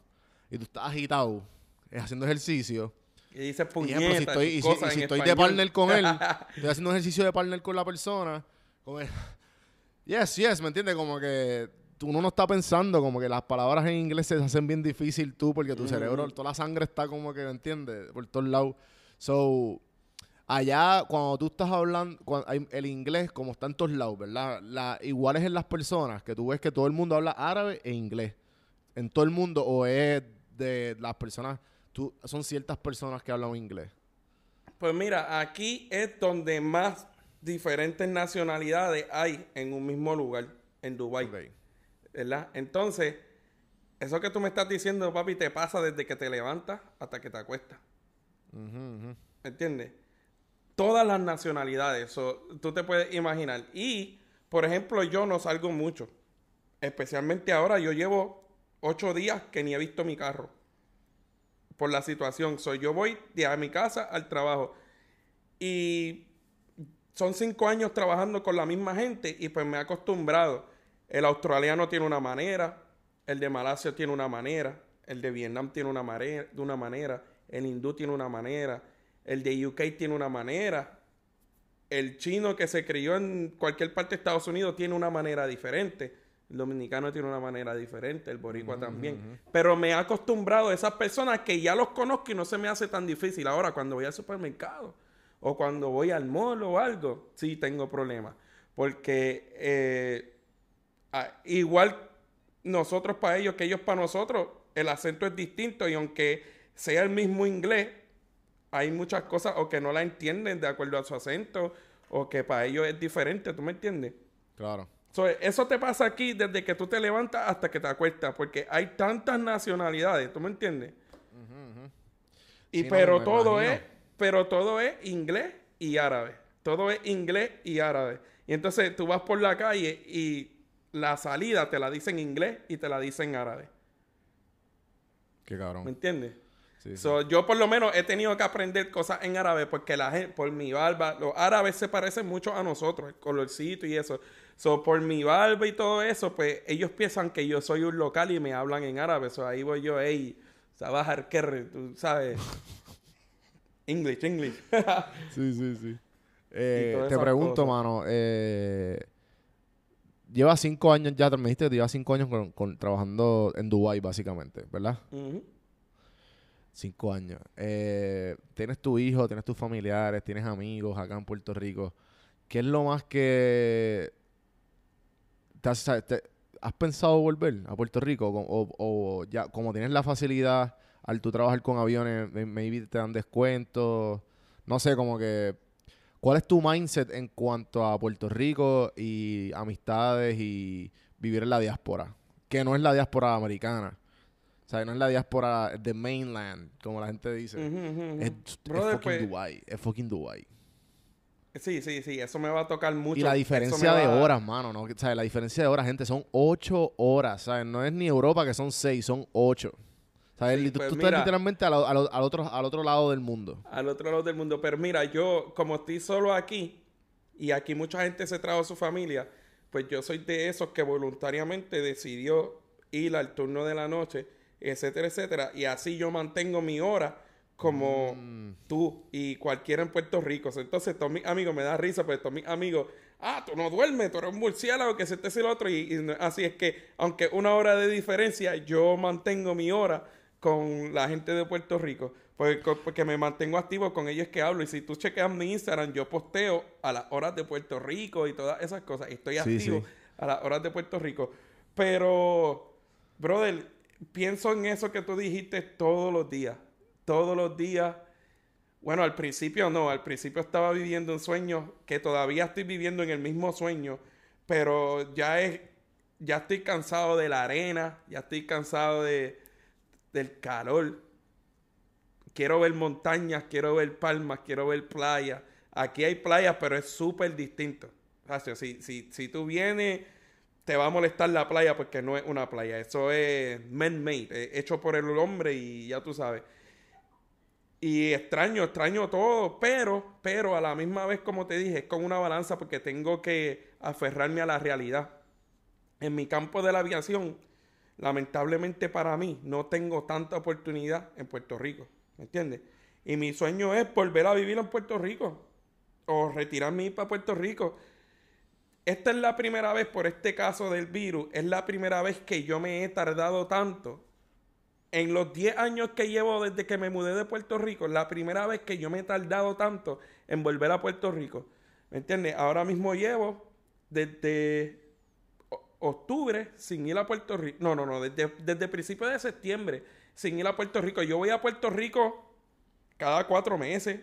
y tú estás agitado, eh, haciendo ejercicio. Y dices puñetas, y, si estoy, y si, estoy de partner con él, estoy haciendo ejercicio de partner con la persona, como yes, yes, ¿me entiendes? Como que uno no está pensando como que las palabras en inglés se hacen bien difícil tú porque tu cerebro, toda la sangre está como que, ¿me entiendes? Por todos lados. So, allá cuando tú estás hablando, el inglés como está en todos lados, ¿verdad? La, igual es en las personas, que tú ves que todo el mundo habla árabe e inglés. En todo el mundo o es de las personas, tú, son ciertas personas que hablan inglés. Pues mira, aquí es donde más diferentes nacionalidades hay en un mismo lugar, en Dubái. ¿verdad? Entonces, eso que tú me estás diciendo, papi, te pasa desde que te levantas hasta que te acuestas. ¿Me entiendes? Todas las nacionalidades, tú te puedes imaginar. Y, por ejemplo, yo no salgo mucho. Especialmente ahora, yo llevo ocho días que ni he visto mi carro. Por la situación. So, yo voy de mi casa al trabajo. Y son cinco años trabajando con la misma gente y pues me he acostumbrado. El australiano tiene una manera, el de Malasia tiene una manera, el de Vietnam tiene una manera, el hindú tiene una manera, el de UK tiene una manera, el chino que se crió en cualquier parte de Estados Unidos tiene una manera diferente. El dominicano tiene una manera diferente, el boricua también. Pero me he acostumbrado a esas personas que ya los conozco y no se me hace tan difícil. Ahora, cuando voy al supermercado o cuando voy al mall o algo, sí tengo problemas. Porque eh, igual nosotros para ellos que ellos para nosotros, el acento es distinto y aunque sea el mismo inglés, hay muchas cosas o que no la entienden de acuerdo a su acento o que para ellos es diferente, ¿tú me entiendes? Claro. eso te pasa aquí desde que tú te levantas hasta que te acuestas, porque hay tantas nacionalidades, ¿tú me entiendes? Y pero todo es, pero todo es inglés y árabe. Todo es inglés y árabe. Y entonces tú vas por la calle y la salida te la dicen en inglés y te la dicen en árabe. Qué cabrón. ¿Me entiendes? Yo por lo menos he tenido que aprender cosas en árabe porque la gente, por mi barba, los árabes se parecen mucho a nosotros, el colorcito y eso. So, por mi barba y todo eso, pues ellos piensan que yo soy un local y me hablan en árabe. So, ahí voy yo, hey, sabes, tú sabes. English, English. sí, sí, sí. Eh, te pregunto, mano, eh, llevas cinco años ya, me dijiste que llevas cinco años con, trabajando en Dubai básicamente, ¿verdad? Cinco años. Eh, tienes tu hijo, tienes tus familiares, tienes amigos acá en Puerto Rico. ¿Qué es lo más que has, pensado volver a Puerto Rico? O, ya, como tienes la facilidad al tú trabajar con aviones, maybe te dan descuentos. No sé, como que... ¿Cuál es tu mindset en cuanto a Puerto Rico y amistades y vivir en la diáspora? Que no es la diáspora americana o sea, no es la diáspora de mainland, como la gente dice. Es, fucking pues Dubai. Es fucking Dubai. Sí, sí, sí. Eso me va a tocar mucho. Y la diferencia de horas, mano, ¿no? O sea, la diferencia de horas, gente, son ocho horas, ¿sabes? No es ni Europa que son seis, son ocho. ¿Sabes? tú, pues estás literalmente al, otro, al otro lado del mundo. Al otro lado del mundo. Pero mira, yo, como estoy solo aquí, y aquí mucha gente se trajo a su familia, pues yo soy de esos que voluntariamente decidió ir al turno de la noche etcétera, etcétera. Y así yo mantengo mi hora como mm. tú y cualquiera en Puerto Rico. Entonces, todos mis amigos me da risa, pues todos mis amigos, ah, tú no duermes, tú eres un murciélago, que se te el otro. Y, así es que, aunque una hora de diferencia, yo mantengo mi hora con la gente de Puerto Rico. Porque, porque me mantengo activo con ellos que hablo. Y si tú chequeas mi Instagram, yo posteo a las horas de Puerto Rico y todas esas cosas. estoy activo a las horas de Puerto Rico. Pero, brother, pienso en eso que tú dijiste todos los días. Todos los días. Bueno, al principio no, al principio estaba viviendo un sueño que todavía estoy viviendo en el mismo sueño, pero ya es, ya estoy cansado de la arena, ya estoy cansado de, del calor. Quiero ver montañas, quiero ver palmas, quiero ver playas. Aquí hay playas, pero es súper distinto. si, si, si tú vienes te va a molestar la playa porque no es una playa. Eso es man-made, hecho por el hombre y ya tú sabes. Y extraño, extraño todo, pero, pero a la misma vez, como te dije, es con una balanza porque tengo que aferrarme a la realidad. En mi campo de la aviación, lamentablemente para mí, no tengo tanta oportunidad en Puerto Rico. ¿Me entiendes? Y mi sueño es volver a vivir en Puerto Rico o retirarme y para Puerto Rico esta es la primera vez por este caso del virus, es la primera vez que yo me he tardado tanto. En los 10 años que llevo desde que me mudé de Puerto Rico, la primera vez que yo me he tardado tanto en volver a Puerto Rico. ¿Me entiendes? Ahora mismo llevo desde octubre sin ir a Puerto Rico. No, no, no, desde, principios de septiembre sin ir a Puerto Rico. Yo voy a Puerto Rico cada cuatro meses,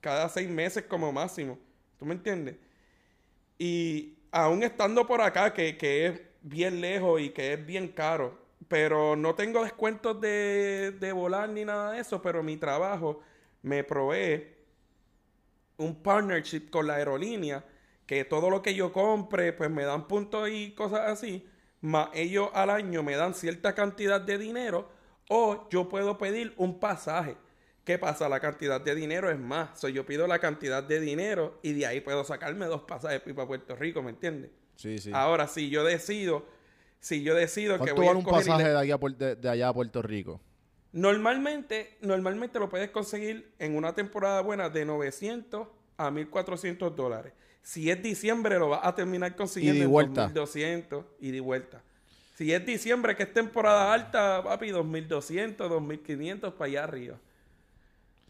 cada seis meses como máximo. ¿Tú me entiendes? Y aún estando por acá, que, es bien lejos y que es bien caro, pero no tengo descuentos de, de volar ni nada de eso, pero mi trabajo me provee un partnership con la aerolínea, que todo lo que yo compre, pues me dan puntos y cosas así, más ellos al año me dan cierta cantidad de dinero, o yo puedo pedir un pasaje ¿Qué pasa? La cantidad de dinero es más. So, yo pido la cantidad de dinero y de ahí puedo sacarme dos pasajes para Puerto Rico, ¿me entiendes? Sí, sí. Ahora, si yo decido, si yo decido que voy a un pasaje de, allá, de allá a Puerto Rico? Normalmente, normalmente lo puedes conseguir en una temporada buena de 900 a 1400 dólares. Si es diciembre, lo vas a terminar consiguiendo en 2200 y de vuelta. Si es diciembre, que es temporada alta, papi, 2200, 2500 para allá arriba.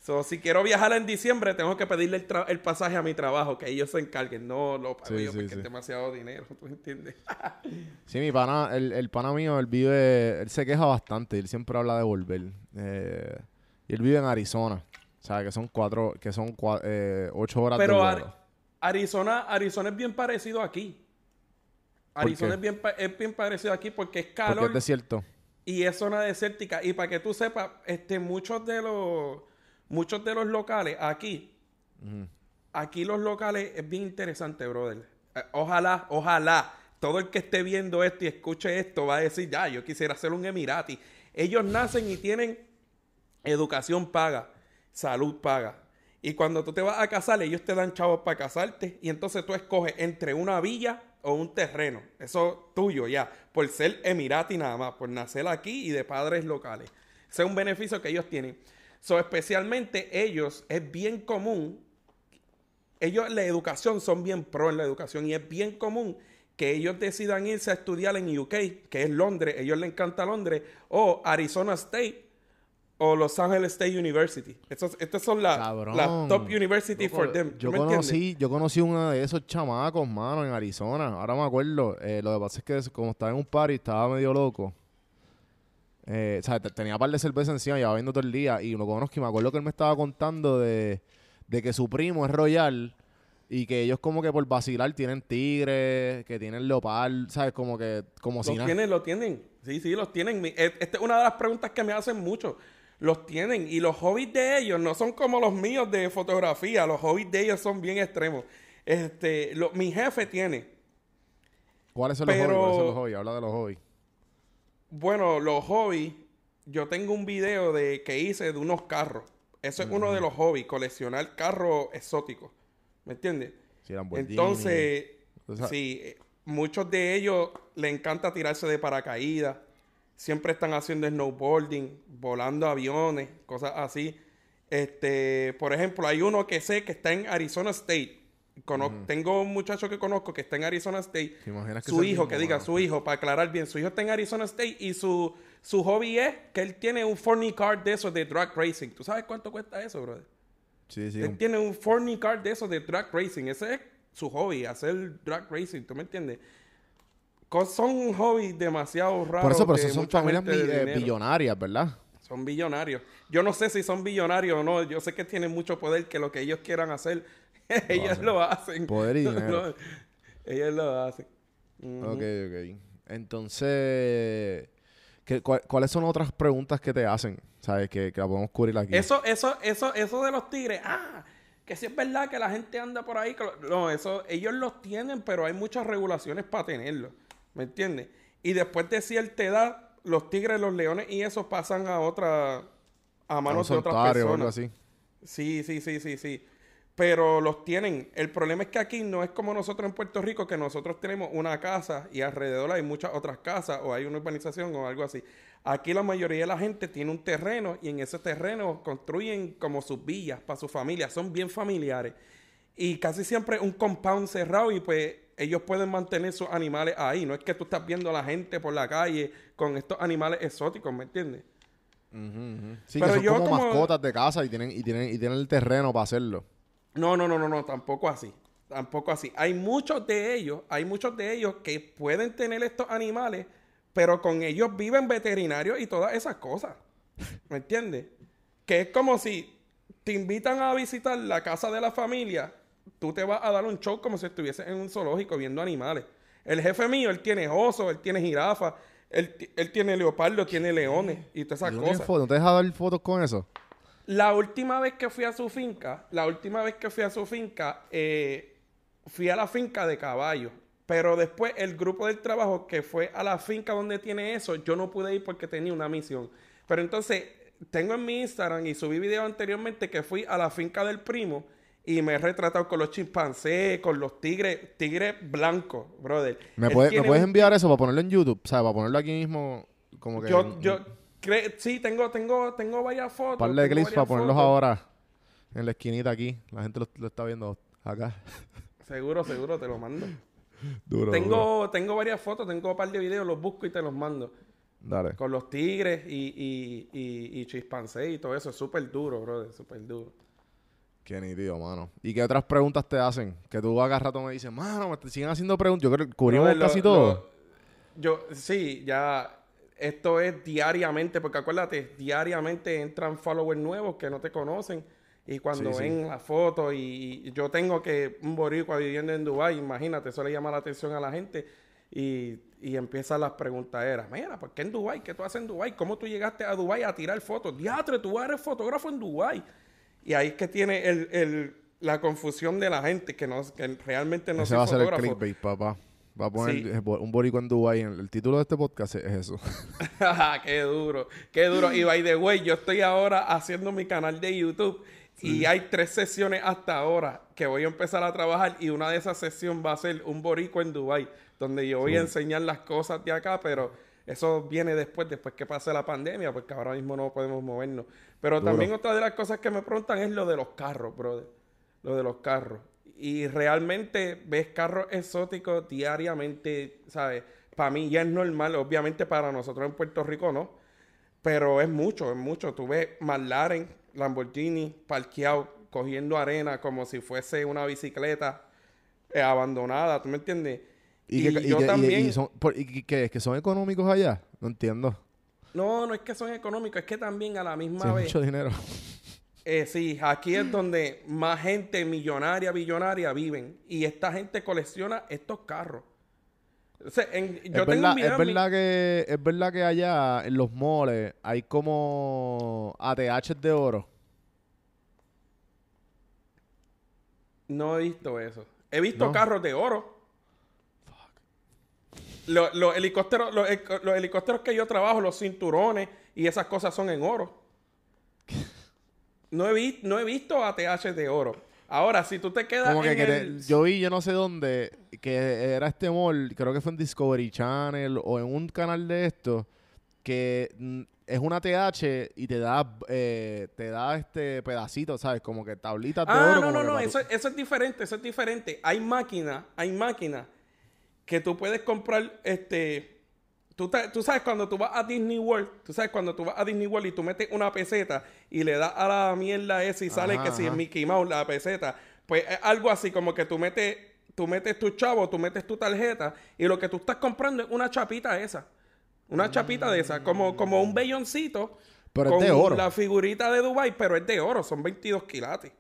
So, si quiero viajar en diciembre, tengo que pedirle el, pasaje a mi trabajo, que ellos se encarguen. No lo pago yo porque es demasiado dinero, ¿tú entiendes? sí, mi pana, el, el, pana mío, él vive, él se queja bastante, él siempre habla de volver. Eh, y él vive en Arizona. O sea, que son cuatro, que son eh, ocho horas de vuelo. Arizona, Arizona es bien parecido aquí. Arizona es bien, es bien parecido aquí porque es calor. Porque es desierto. Y es zona desértica. Y para que tú sepas, este, muchos de los muchos de los locales aquí, aquí los locales es bien interesante, brother. Eh, ojalá, ojalá, todo el que esté viendo esto y escuche esto va a decir, ya, yo quisiera ser un Emirati. Ellos nacen y tienen educación paga, salud paga. Y cuando tú te vas a casar, ellos te dan chavos para casarte. Y entonces tú escoges entre una villa o un terreno. Eso tuyo ya. Por ser emirati nada más. Por nacer aquí y de padres locales. Ese es un beneficio que ellos tienen. So, especialmente ellos, es bien común, ellos la educación son bien pro en la educación y es bien común que ellos decidan irse a estudiar en UK, que es Londres, ellos les encanta Londres, o Arizona State, o Los Angeles State University. Estas son las top university for them. Yo conocí, yo conocí uno de esos chamacos, mano, en Arizona. Ahora me acuerdo. Eh, lo que pasa es que como estaba en un party, estaba medio loco. Eh, o sea, tenía un par de cerveza encima, llevaba viendo todo el día. Y lo conozco y me acuerdo que él me estaba contando de, que su primo es royal y que ellos como que por vacilar tienen tigres, que tienen leopard, ¿sabes? Como que, como si nada. tienen, lo tienen. Sí, sí, los tienen. E, esta es una de las preguntas que me hacen mucho. Los tienen. Y los hobbies de ellos no son como los míos de fotografía. Los hobbies de ellos son bien extremos. Este, mi jefe tiene. ¿Cuáles son, los hobbies? ¿Cuáles son los hobbies? Habla de los hobbies. Bueno, los hobbies, yo tengo un video de que hice de unos carros. Eso es uno de los hobbies, coleccionar carros exóticos. ¿Me entiendes? Entonces, sí, eh, muchos de ellos le encanta tirarse de paracaídas. Siempre están haciendo snowboarding, volando aviones, cosas así. Este, por ejemplo, hay uno que sé que está en Arizona State tengo un muchacho que conozco que está en Arizona State. su hijo, que diga su hijo, para aclarar bien, su hijo está en Arizona State y su, su hobby es que él tiene un Forney card de esos de drag racing. ¿Tú sabes cuánto cuesta eso, brother? Sí, sí. Él tiene un Forney card de esos de drag racing. Ese es su hobby, hacer drag racing. ¿Tú me entiendes? Son hobbies demasiado raros. Por eso, pero son familias eh, billonarias, ¿verdad? Son billonarios. Yo no sé si son billonarios o no. Yo sé que tienen mucho poder que lo que ellos quieran hacer ellas lo hacen. Poder y dinero. ellas lo hacen. Ok, ok. Entonces, ¿cuáles son otras preguntas que te hacen? ¿Sabes? Que, que la podemos cubrir aquí. Eso, eso, eso, eso de los tigres. Ah, que si es verdad que la gente anda por ahí. no, eso, ellos los tienen, pero hay muchas regulaciones para tenerlo. ¿Me entiendes? Y después de cierta edad, los tigres, los leones y eso pasan a otra. a manos de otras personas. así. Sí, sí, sí, sí, sí pero los tienen. El problema es que aquí no es como nosotros en Puerto Rico, que nosotros tenemos una casa y alrededor hay muchas otras casas o hay una urbanización o algo así. Aquí la mayoría de la gente tiene un terreno y en ese terreno construyen como sus villas para su familia. Son bien familiares. Y casi siempre un compound cerrado y pues ellos pueden mantener sus animales ahí. No es que tú estás viendo a la gente por la calle con estos animales exóticos, ¿me entiendes? Sí, Pero que son como, mascotas de casa y tienen, y tienen, y tienen el terreno para hacerlo. No, no, no, no, no, tampoco así. Tampoco así. Hay muchos de ellos, hay muchos de ellos que pueden tener estos animales, pero con ellos viven veterinarios y todas esas cosas. ¿Me entiendes? Que es como si te invitan a visitar la casa de la familia, tú te vas a dar un show como si estuviese en un zoológico viendo animales. El jefe mío, él tiene osos, él tiene jirafas, él, tiene leopardo, tiene leones y todas esas cosas. ¿No te deja dar fotos con eso? La última vez que fui a su finca, la última vez que fui a su finca, eh, fui a la finca de caballo. Pero después el grupo del trabajo que fue a la finca donde tiene eso, yo no pude ir porque tenía una misión. Pero entonces tengo en mi Instagram y subí video anteriormente que fui a la finca del primo y me he retratado con los chimpancés, con los tigres, tigres blancos, brother. ¿Me, puedes enviar eso para ponerlo en YouTube? O sea, para ponerlo aquí mismo, como que... Yo, yo, sí, tengo, tengo, tengo varias fotos. Par de clips para ponerlos ahora en la esquinita aquí. La gente lo, está viendo acá. Seguro, seguro, te lo mando. Duro, tengo, tengo varias fotos, tengo un par de videos, los busco y te los mando. Dale. Con los tigres y, y, y, y chimpancé y todo eso. Es súper duro, brother, súper duro. Qué nítido, mano. ¿Y qué otras preguntas te hacen? Que tú hagas rato me dices, mano, me siguen haciendo preguntas. Yo creo que cubrimos casi todo. yo, sí, ya. Esto es diariamente, porque acuérdate, diariamente entran followers nuevos que no te conocen. Y cuando ven la foto y, yo tengo que un boricua viviendo en Dubái, imagínate, eso le llama la atención a la gente. Y, y empiezan las preguntaderas. Mira, ¿por qué en Dubái? ¿Qué tú haces en Dubái? ¿Cómo tú llegaste a Dubái a tirar fotos? Diatre, tú eres fotógrafo en Dubái. Y ahí es que tiene el, el, la confusión de la gente, que, no, que realmente no Ese va a ser el clickbait, papá. Va a poner un borico en Dubai. El, título de este podcast es eso. qué duro, qué duro. Y by the way, yo estoy ahora haciendo mi canal de YouTube y hay tres sesiones hasta ahora que voy a empezar a trabajar y una de esas sesiones va a ser un borico en Dubai, donde yo voy a enseñar las cosas de acá, pero eso viene después, después que pase la pandemia, porque ahora mismo no podemos movernos. Pero también otra de las cosas que me preguntan es lo de los carros, brother. Lo de los carros. Y realmente ves carros exóticos diariamente, ¿sabes? Para mí ya es normal, obviamente para nosotros en Puerto Rico no. Pero es mucho, es mucho. Tú ves McLaren, Lamborghini, parqueado, cogiendo arena como si fuese una bicicleta eh, abandonada, ¿tú me entiendes? Y, que, yo también... son, ¿Que son económicos allá? No entiendo. No, no es que son económicos, es que también a la misma vez... mucho dinero. Eh, sí, aquí es donde más gente millonaria, billonaria viven. Y esta gente colecciona estos carros. yo es, tengo verdad, es verdad que es verdad que allá en los moles hay como ATH de oro. No he visto eso. He visto carros de oro los, helicópteros, los, helicópteros que yo trabajo, los cinturones y esas cosas son en oro. No he, no he visto ATH de oro. Ahora, si tú te quedas en Yo vi, yo no sé dónde, que era este mall, creo que fue en Discovery Channel o en un canal de esto, que es una TH y te da eh, te da este pedacito, ¿sabes? Como que tablitas de ah, oro. no, no, no, eso, eso, es diferente, eso es diferente. Hay máquinas, hay máquinas que tú puedes comprar este. Tú, tú, sabes cuando tú vas a Disney World, tú sabes cuando tú vas a Disney World y tú metes una peseta y le das a la mierda esa y sale que si es Mickey Mouse la peseta, pues es algo así como que tú metes, tú metes tu chavo, tú metes tu tarjeta y lo que tú estás comprando es una chapita esa. Una chapita de esa, como, como un belloncito. Pero con es de oro. La figurita de Dubai, pero es de oro, son 22 quilates.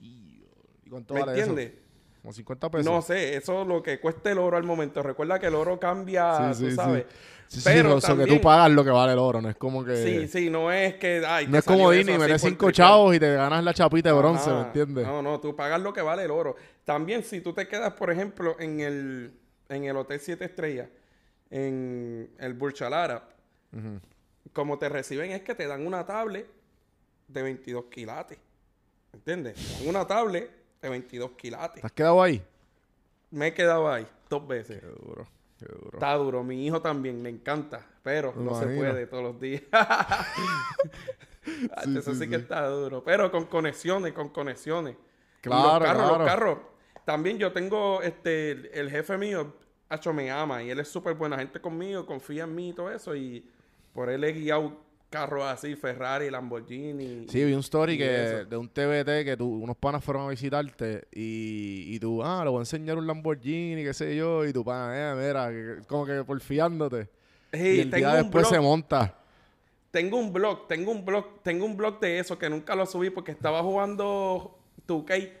¿Y cuánto ¿Me entiendes? Como 50 pesos. No sé, eso es lo que cuesta el oro al momento. Recuerda que el oro cambia, tú sabes. Sí, pero que tú pagas lo que vale el oro, no es como que... Sí, sí, no es que... no es como Disney, metes cinco chavos y te ganas la chapita de bronce, ¿me entiendes? No, no, tú pagas lo que vale el oro. También si tú te quedas, por ejemplo, en el, en el Hotel 7 Estrellas, en el Burj Al Arab, como te reciben es que te dan una tablet de 22 quilates. ¿Entiendes? Una tablet de 22 quilates. ¿Te has quedado ahí? Me he quedado ahí dos veces. Qué duro, qué duro. Está duro. Mi hijo también, le encanta. Pero no se puede todos los días. Eso sí, que está duro. Pero con conexiones, con conexiones. Claro, los carros, claro. los carros. También yo tengo, este, el jefe mío, Hacho me ama y él es súper buena gente conmigo, confía en mí y todo eso. Y por él he guiado carros así, Ferrari, Lamborghini. Sí, vi un story que de un TBT que tú, unos panas fueron a visitarte y, y tú, ah, le voy a enseñar un Lamborghini, qué sé yo, y tu pana, eh, mira, como que porfiándote. y el día después se monta. Tengo un blog, tengo un blog, tengo un blog de eso que nunca lo subí porque estaba jugando 2K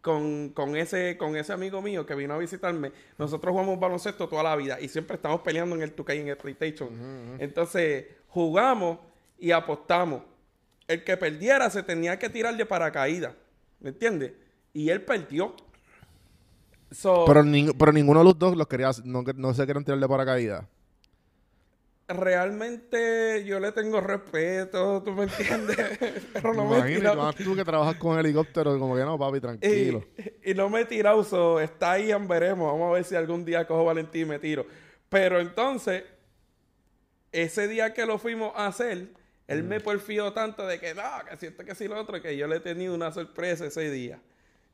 con, con, ese, con ese amigo mío que vino a visitarme. Nosotros jugamos baloncesto toda la vida y siempre estamos peleando en el 2K en el PlayStation. Entonces, jugamos y apostamos. El que perdiera se tenía que tirar de paracaídas. ¿Me entiendes? Y él perdió. pero, pero ninguno de los dos los quería, no, no se querían tirar de paracaídas. realmente yo le tengo respeto, ¿tú me entiendes? Pero no me, he tirado. tú que trabajas con helicóptero, como que no, papi, tranquilo. Y, no me he tirado, está ahí, veremos. Vamos a ver si algún día cojo Valentín y me tiro. Pero entonces, ese día que lo fuimos a hacer, él me porfió tanto de que no, que siento que sí lo otro, que yo le he tenido una sorpresa ese día.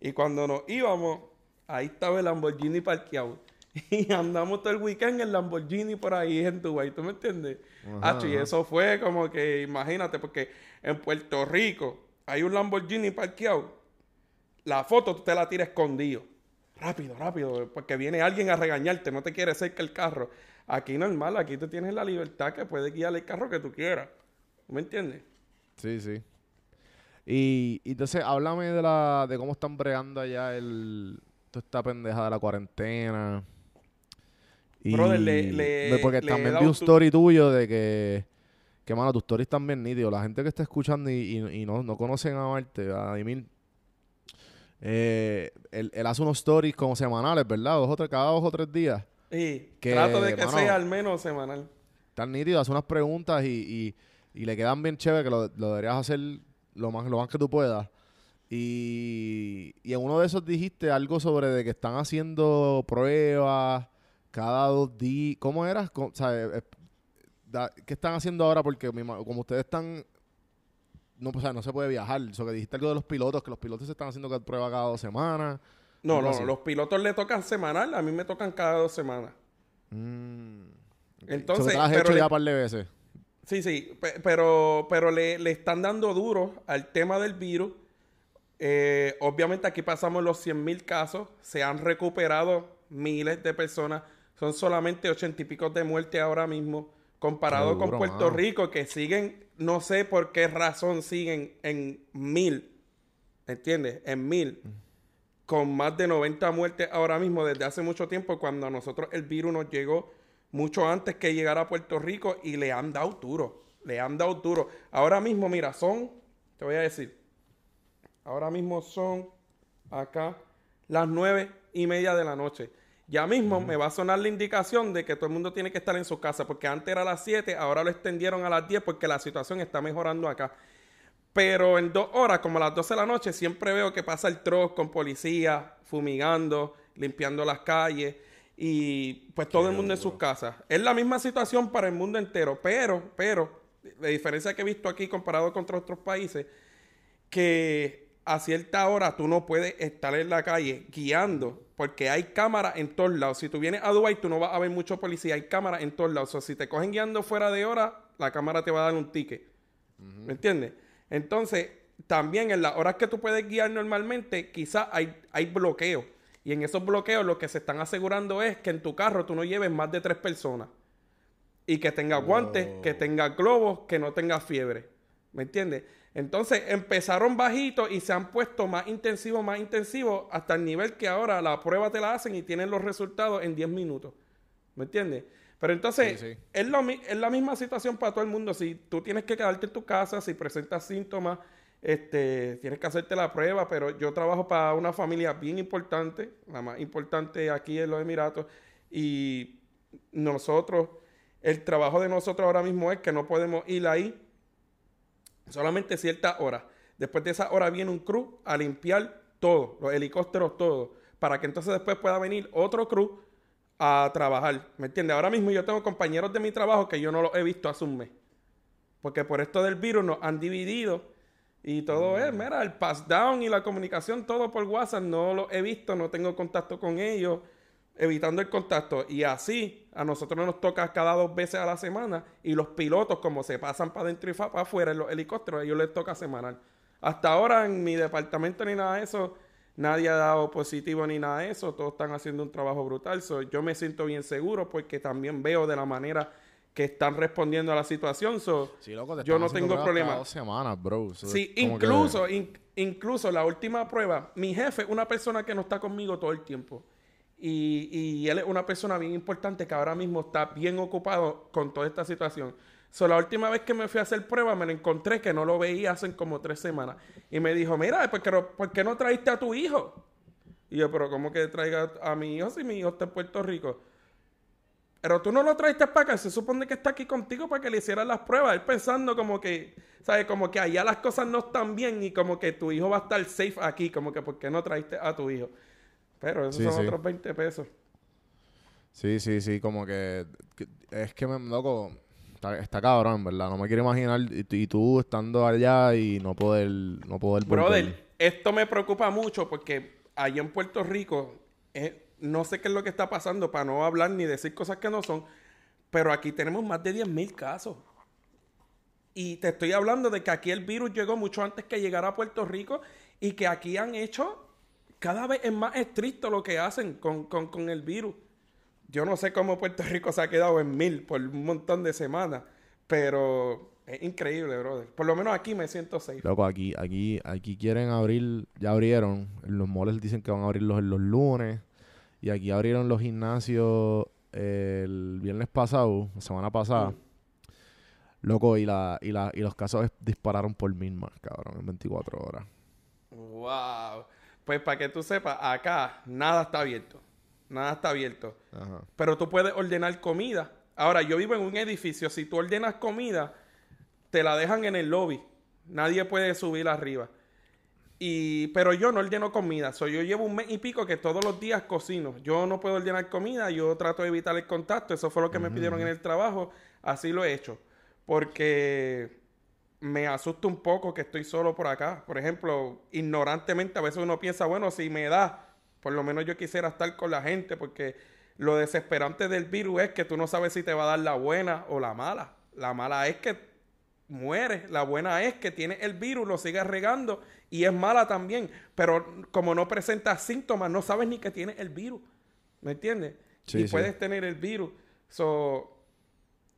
Y cuando nos íbamos, ahí estaba el Lamborghini parqueado. Y andamos todo el weekend en Lamborghini por ahí en Dubai, ¿tú me entiendes? y eso fue como que, imagínate, porque en Puerto Rico hay un Lamborghini parqueado. La foto tú te la tiras escondido. Rápido, rápido, porque viene alguien a regañarte, no te quiere cerca el carro. Aquí normal, aquí tú tienes la libertad que puedes guiar el carro que tú quieras. ¿Me entiendes? Sí, sí. Y, entonces, háblame de la de cómo están bregando allá el toda esta pendeja de la cuarentena. Y le, porque también vi un story tuyo de que, que mano, tus stories están bien nítidos. La gente que está escuchando y, no, no, conocen a Marte, a Dimil, eh, él, hace unos stories como semanales, ¿verdad? Dos o tres, cada dos o tres días. Sí, trato de que sea al menos semanal. Tan nítido, hace unas preguntas y, y, le quedan bien chévere que lo, lo, deberías hacer lo más, lo más que tú puedas. Y, y en uno de esos dijiste algo sobre de que están haciendo pruebas cada dos días. ¿Cómo era? O sea, eh, eh, ¿Qué están haciendo ahora? Porque como ustedes están... No, o sea, no se puede viajar. Eso que dijiste algo de los pilotos, que los pilotos se están haciendo pruebas cada dos semanas. No, no, los pilotos le tocan semanal, a mí me tocan cada dos semanas. Mm, Entonces, so, pero hecho ya un par de veces. Sí, sí, pero, pero le, le, están dando duro al tema del virus. Eh, obviamente aquí pasamos los 100.000 casos, se han recuperado miles de personas, son solamente ochenta y pico de muerte ahora mismo, comparado con Puerto Rico, que siguen, no sé por qué razón siguen en mil, ¿entiendes? En mil. Con más de 90 muertes ahora mismo desde hace mucho tiempo, cuando a nosotros el virus nos llegó mucho antes que llegara a Puerto Rico y le han dado duro. Le han dado duro. Ahora mismo, mira, son, te voy a decir, ahora mismo son acá las nueve y media de la noche. Ya mismo me va a sonar la indicación de que todo el mundo tiene que estar en su casa, porque antes era a las 7, ahora lo extendieron a las 10 porque la situación está mejorando acá. Pero en dos horas, como a las 12 de la noche, siempre veo que pasa el troz con policía, fumigando, limpiando las calles y pues todo el mundo en sus casas. Es la misma situación para el mundo entero, pero, pero, la diferencia que he visto aquí comparado con otros países, que a cierta hora tú no puedes estar en la calle guiando porque hay cámaras en todos lados. Si tú vienes a Dubai, tú no vas a ver mucho policía. Hay cámaras en todos lados. O sea, si te cogen guiando fuera de hora, la cámara te va a dar un ticket. ¿Me entiendes? Entonces, también en las horas que tú puedes guiar normalmente, quizás hay, hay bloqueos. Y en esos bloqueos lo que se están asegurando es que en tu carro tú no lleves más de tres personas. Y que tenga guantes, que tenga globos, que no tenga fiebre. ¿Me entiendes? Entonces empezaron bajitos y se han puesto más intensivos, más intensivos, hasta el nivel que ahora la prueba te la hacen y tienen los resultados en 10 minutos. ¿Me entiendes? Pero entonces Es, lo, es la misma situación para todo el mundo. Si tú tienes que quedarte en tu casa, si presentas síntomas, este, tienes que hacerte la prueba. Pero yo trabajo para una familia bien importante, la más importante aquí en los Emiratos. Y nosotros, el trabajo de nosotros ahora mismo es que no podemos ir ahí solamente cierta hora. Después de esa hora viene un crew a limpiar todo, los helicópteros, todo, para que entonces después pueda venir otro crew a trabajar. ¿Me entiendes? Ahora mismo yo tengo compañeros de mi trabajo que yo no los he visto hace un mes. Porque por esto del virus nos han dividido y todo es, mira, el pass down y la comunicación, todo por WhatsApp, no lo he visto, no tengo contacto con ellos evitando el contacto. Y así a nosotros nos toca cada dos veces a la semana. Y los pilotos, como se pasan para adentro y para afuera en los helicópteros, a ellos les toca semanal. Hasta ahora en mi departamento ni nada de eso, nadie ha dado positivo ni nada de eso. Todos están haciendo un trabajo brutal. yo me siento bien seguro porque también veo de la manera que están respondiendo a la situación. yo no tengo problema. Dos semanas, bro. sí, incluso, incluso la última prueba, mi jefe, una persona que no está conmigo todo el tiempo y, y, él es una persona bien importante que ahora mismo está bien ocupado con toda esta situación. So, la última vez que me fui a hacer prueba me lo encontré que no lo veía hace como tres semanas. Y me dijo, mira, ¿por qué, no, ¿por qué no traiste a tu hijo? Y yo, pero ¿cómo que traiga a mi hijo si mi hijo está en Puerto Rico? Pero tú no lo traiste para acá, se supone que está aquí contigo para que le hicieran las pruebas. Él pensando como que, ¿sabes? Como que allá las cosas no están bien y como que tu hijo va a estar safe aquí, como que ¿por qué no traiste a tu hijo? Pero esos son otros 20 pesos. Sí, sí, sí, como que, es que me loco, está, está, cabrón, ¿verdad? No me quiero imaginar y, tú estando allá y no poder, no poder Brother, esto me preocupa mucho porque allá en Puerto Rico eh, no sé qué es lo que está pasando para no hablar ni decir cosas que no son, pero aquí tenemos más de 10.000 casos. Y te estoy hablando de que aquí el virus llegó mucho antes que llegara a Puerto Rico y que aquí han hecho, cada vez es más estricto lo que hacen con, con el virus. Yo no sé cómo Puerto Rico se ha quedado en mil por un montón de semanas, pero es increíble, brother. Por lo menos aquí me siento safe. Loco, aquí, aquí, aquí quieren abrir, ya abrieron. Los moles dicen que van a abrirlos en los lunes. Y aquí abrieron los gimnasios el viernes pasado, semana pasada. Mm. Loco, y, la, y, la, y los casos dispararon por mil más, cabrón, en 24 horas. Wow. Pues para que tú sepas, acá nada está abierto. Nada está abierto. Pero tú puedes ordenar comida. Ahora, yo vivo en un edificio. Si tú ordenas comida, te la dejan en el lobby. Nadie puede subir arriba. Y, pero yo no ordeno comida. So, yo llevo un mes y pico que todos los días cocino. Yo no puedo ordenar comida. Yo trato de evitar el contacto. Eso fue lo que me pidieron en el trabajo. Así lo he hecho. Porque me asusta un poco que estoy solo por acá. Por ejemplo, ignorantemente a veces uno piensa, bueno, si me da, por lo menos yo quisiera estar con la gente porque lo desesperante del virus es que tú no sabes si te va a dar la buena o la mala. La mala es que mueres, la buena es que tienes el virus, lo sigues regando y es mala también, pero como no presenta síntomas, no sabes ni que tienes el virus. ¿Me entiendes? y puedes tener el virus. So,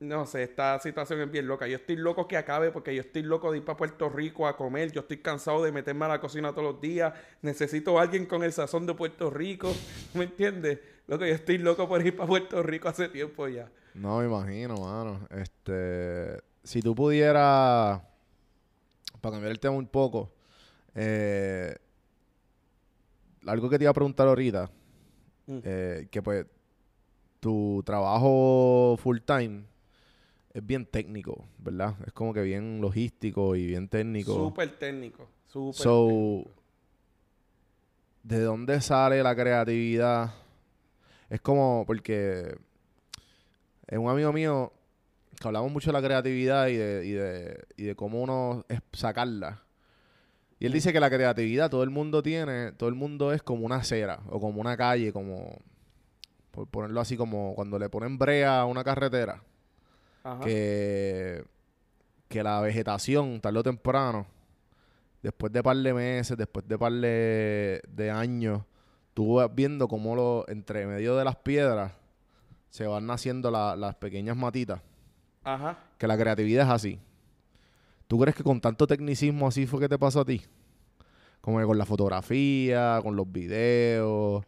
no sé, esta situación es bien loca. Yo estoy loco que acabe porque yo estoy loco de ir para Puerto Rico a comer. Yo estoy cansado de meterme a la cocina todos los días. Necesito a alguien con el sazón de Puerto Rico. ¿Me entiendes? Loco, yo estoy loco por ir para Puerto Rico hace tiempo ya. No, me imagino, mano. Este, si tú pudieras, para cambiar el tema un poco, eh, algo que te iba a preguntar ahorita, mm. eh, que pues tu trabajo full time es bien técnico, ¿verdad? Es como que bien logístico y bien técnico. Súper técnico, súper so, ¿De dónde sale la creatividad? Es como porque es un amigo mío que hablamos mucho de la creatividad y de, y de, y de cómo uno es sacarla. Y él dice que la creatividad todo el mundo tiene, todo el mundo es como una acera o como una calle, como, por ponerlo así, como cuando le ponen brea a una carretera que, que la vegetación, tarde o temprano, después de par de meses, después de par de, años, tú vas viendo cómo lo, entre medio de las piedras se van naciendo las pequeñas matitas. Ajá. Que la creatividad es así. ¿Tú crees que con tanto tecnicismo así fue que te pasó a ti? Como que con la fotografía, con los videos,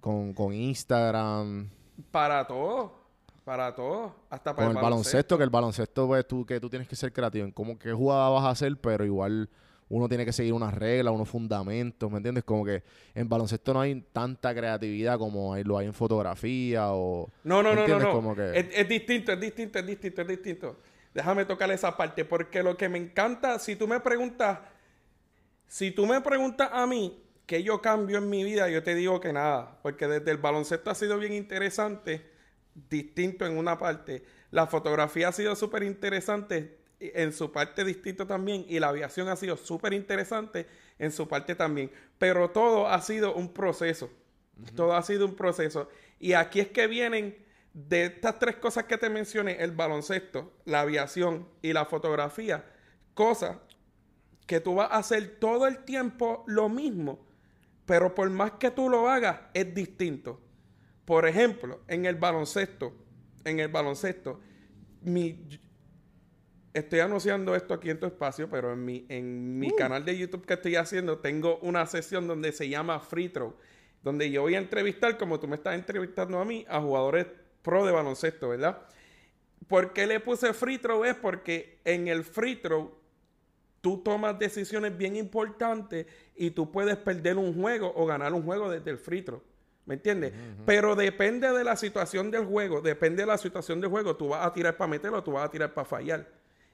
con, con Instagram. Para todo. Para todo, hasta para Con el, baloncesto. que el baloncesto, pues tú, que tú tienes que ser creativo en cómo, qué jugada vas a hacer, pero igual uno tiene que seguir unas reglas, unos fundamentos, ¿me entiendes? Como que en baloncesto no hay tanta creatividad como hay, lo hay en fotografía o... No, no, no, no, no. Es, distinto, es distinto, es distinto, es distinto. Déjame tocar esa parte, porque lo que me encanta, si tú me preguntas, si tú me preguntas a mí qué yo cambio en mi vida, yo te digo que nada, porque desde el baloncesto ha sido bien interesante distinto en una parte. La fotografía ha sido súper interesante en su parte distinto también y la aviación ha sido súper interesante en su parte también. Pero todo ha sido un proceso. Todo ha sido un proceso. Y aquí es que vienen de estas tres cosas que te mencioné, el baloncesto, la aviación y la fotografía, cosas que tú vas a hacer todo el tiempo lo mismo, pero por más que tú lo hagas, es distinto. Por ejemplo, en el baloncesto, en el baloncesto, mi, estoy anunciando esto aquí en tu espacio, pero en mi, en mi uh. canal de YouTube que estoy haciendo tengo una sesión donde se llama Free Throw, donde yo voy a entrevistar, como tú me estás entrevistando a mí, a jugadores pro de baloncesto, ¿verdad? ¿Por qué le puse Free Throw? Es porque en el Free Throw tú tomas decisiones bien importantes y tú puedes perder un juego o ganar un juego desde el Free Throw. ¿Me entiendes? Pero depende de la situación del juego, depende de la situación del juego. Tú vas a tirar para meterlo, tú vas a tirar para fallar.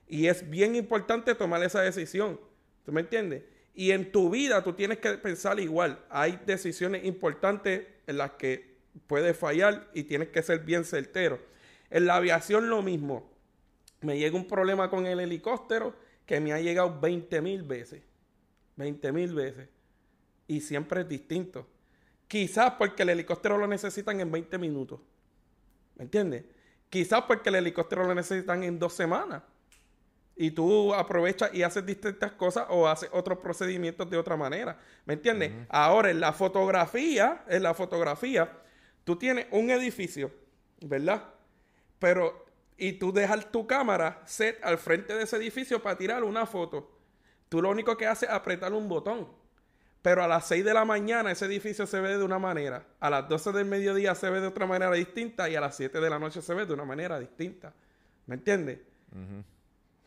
Y es bien importante tomar esa decisión. ¿Tú me entiendes? Y en tu vida tú tienes que pensar igual. Hay decisiones importantes en las que puedes fallar y tienes que ser bien certero. En la aviación lo mismo. Me llega un problema con el helicóptero que me ha llegado 20 mil veces. 20 mil veces. Y siempre es distinto. Quizás porque el helicóptero lo necesitan en 20 minutos. ¿Me entiendes? Quizás porque el helicóptero lo necesitan en dos semanas. Y tú aprovechas y haces distintas cosas o haces otros procedimientos de otra manera. ¿Me entiendes? Ahora, en la fotografía, en la fotografía, tú tienes un edificio, ¿verdad? Pero, y tú dejas tu cámara set al frente de ese edificio para tirar una foto. Tú lo único que haces es apretar un botón. Pero a las 6 de la mañana ese edificio se ve de una manera. A las 12 del mediodía se ve de otra manera distinta. Y a las 7 de la noche se ve de una manera distinta. ¿Me entiendes?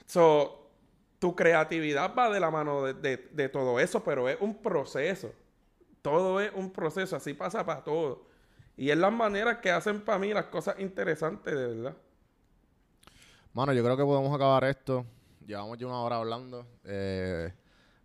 So, tu creatividad va de la mano de, todo eso, pero es un proceso. Todo es un proceso, así pasa para todo. Y es las maneras que hacen para mí las cosas interesantes, de verdad. Mano, yo creo que podemos acabar esto. Llevamos ya una hora hablando. Eh,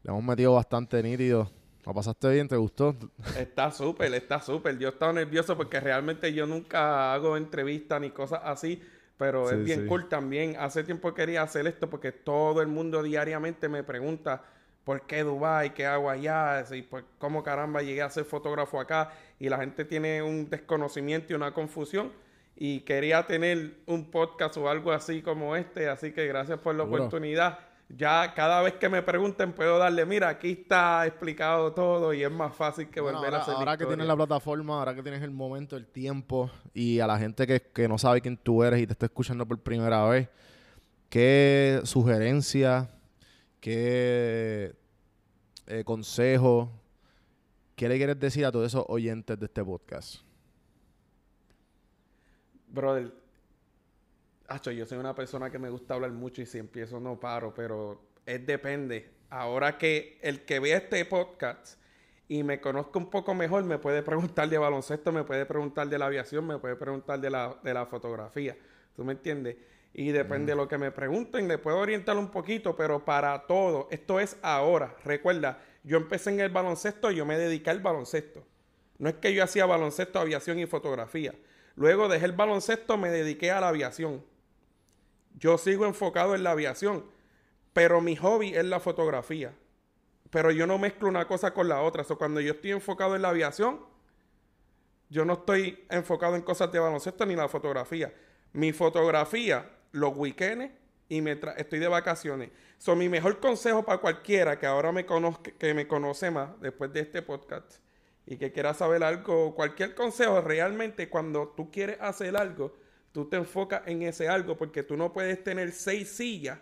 le hemos metido bastante nítido. ¿Lo pasaste bien? ¿Te gustó? Está súper, está súper. Yo estaba nervioso porque realmente yo nunca hago entrevistas ni cosas así. Pero es bien cool también. Hace tiempo quería hacer esto porque todo el mundo diariamente me pregunta por qué Dubai, qué hago allá, y pues cómo caramba llegué a ser fotógrafo acá y la gente tiene un desconocimiento y una confusión y quería tener un podcast o algo así como este, así que gracias por la oportunidad ya cada vez que me pregunten puedo darle, mira, aquí está explicado todo y es más fácil que volver a hacer. Ahora que tienes la plataforma, ahora que tienes el momento, el tiempo y a la gente que, no sabe quién tú eres y te está escuchando por primera vez, ¿qué sugerencia, qué eh, consejo, qué le quieres decir a todos esos oyentes de este podcast? Brother, yo soy una persona que me gusta hablar mucho y si empiezo no paro, pero es depende. Ahora que el que vea este podcast y me conozca un poco mejor, me puede preguntar de baloncesto, me puede preguntar de la aviación, me puede preguntar de la, de la fotografía. ¿Tú me entiendes? Y depende de lo que me pregunten, le puedo orientar un poquito, pero para todo, esto es ahora. Recuerda, yo empecé en el baloncesto, yo me dediqué al baloncesto. No es que yo hacía baloncesto, aviación y fotografía. Luego dejé el baloncesto, me dediqué a la aviación. Yo sigo enfocado en la aviación, pero mi hobby es la fotografía. Pero yo no mezclo una cosa con la otra. Cuando yo estoy enfocado en la aviación, yo no estoy enfocado en cosas de baloncesto ni la fotografía. Mi fotografía, los weekends y me estoy de vacaciones. So, mi mejor consejo para cualquiera que ahora me conozca, que me conoce más después de este podcast y que quiera saber algo, cualquier consejo, realmente cuando tú quieres hacer algo, tú te enfocas en ese algo porque tú no puedes tener seis sillas.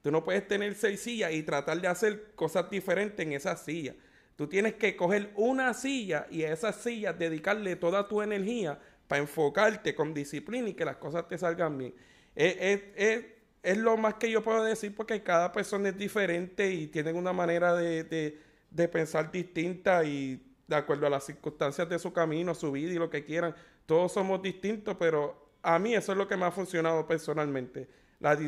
Tú no puedes tener seis sillas y tratar de hacer cosas diferentes en esa silla. Tú tienes que coger una silla y a esa silla dedicarle toda tu energía para enfocarte con disciplina y que las cosas te salgan bien. Es, lo más que yo puedo decir porque cada persona es diferente y tienen una manera de, de pensar distinta y de acuerdo a las circunstancias de su camino, su vida y lo que quieran. Todos somos distintos, pero a mí eso es lo que me ha funcionado personalmente. La,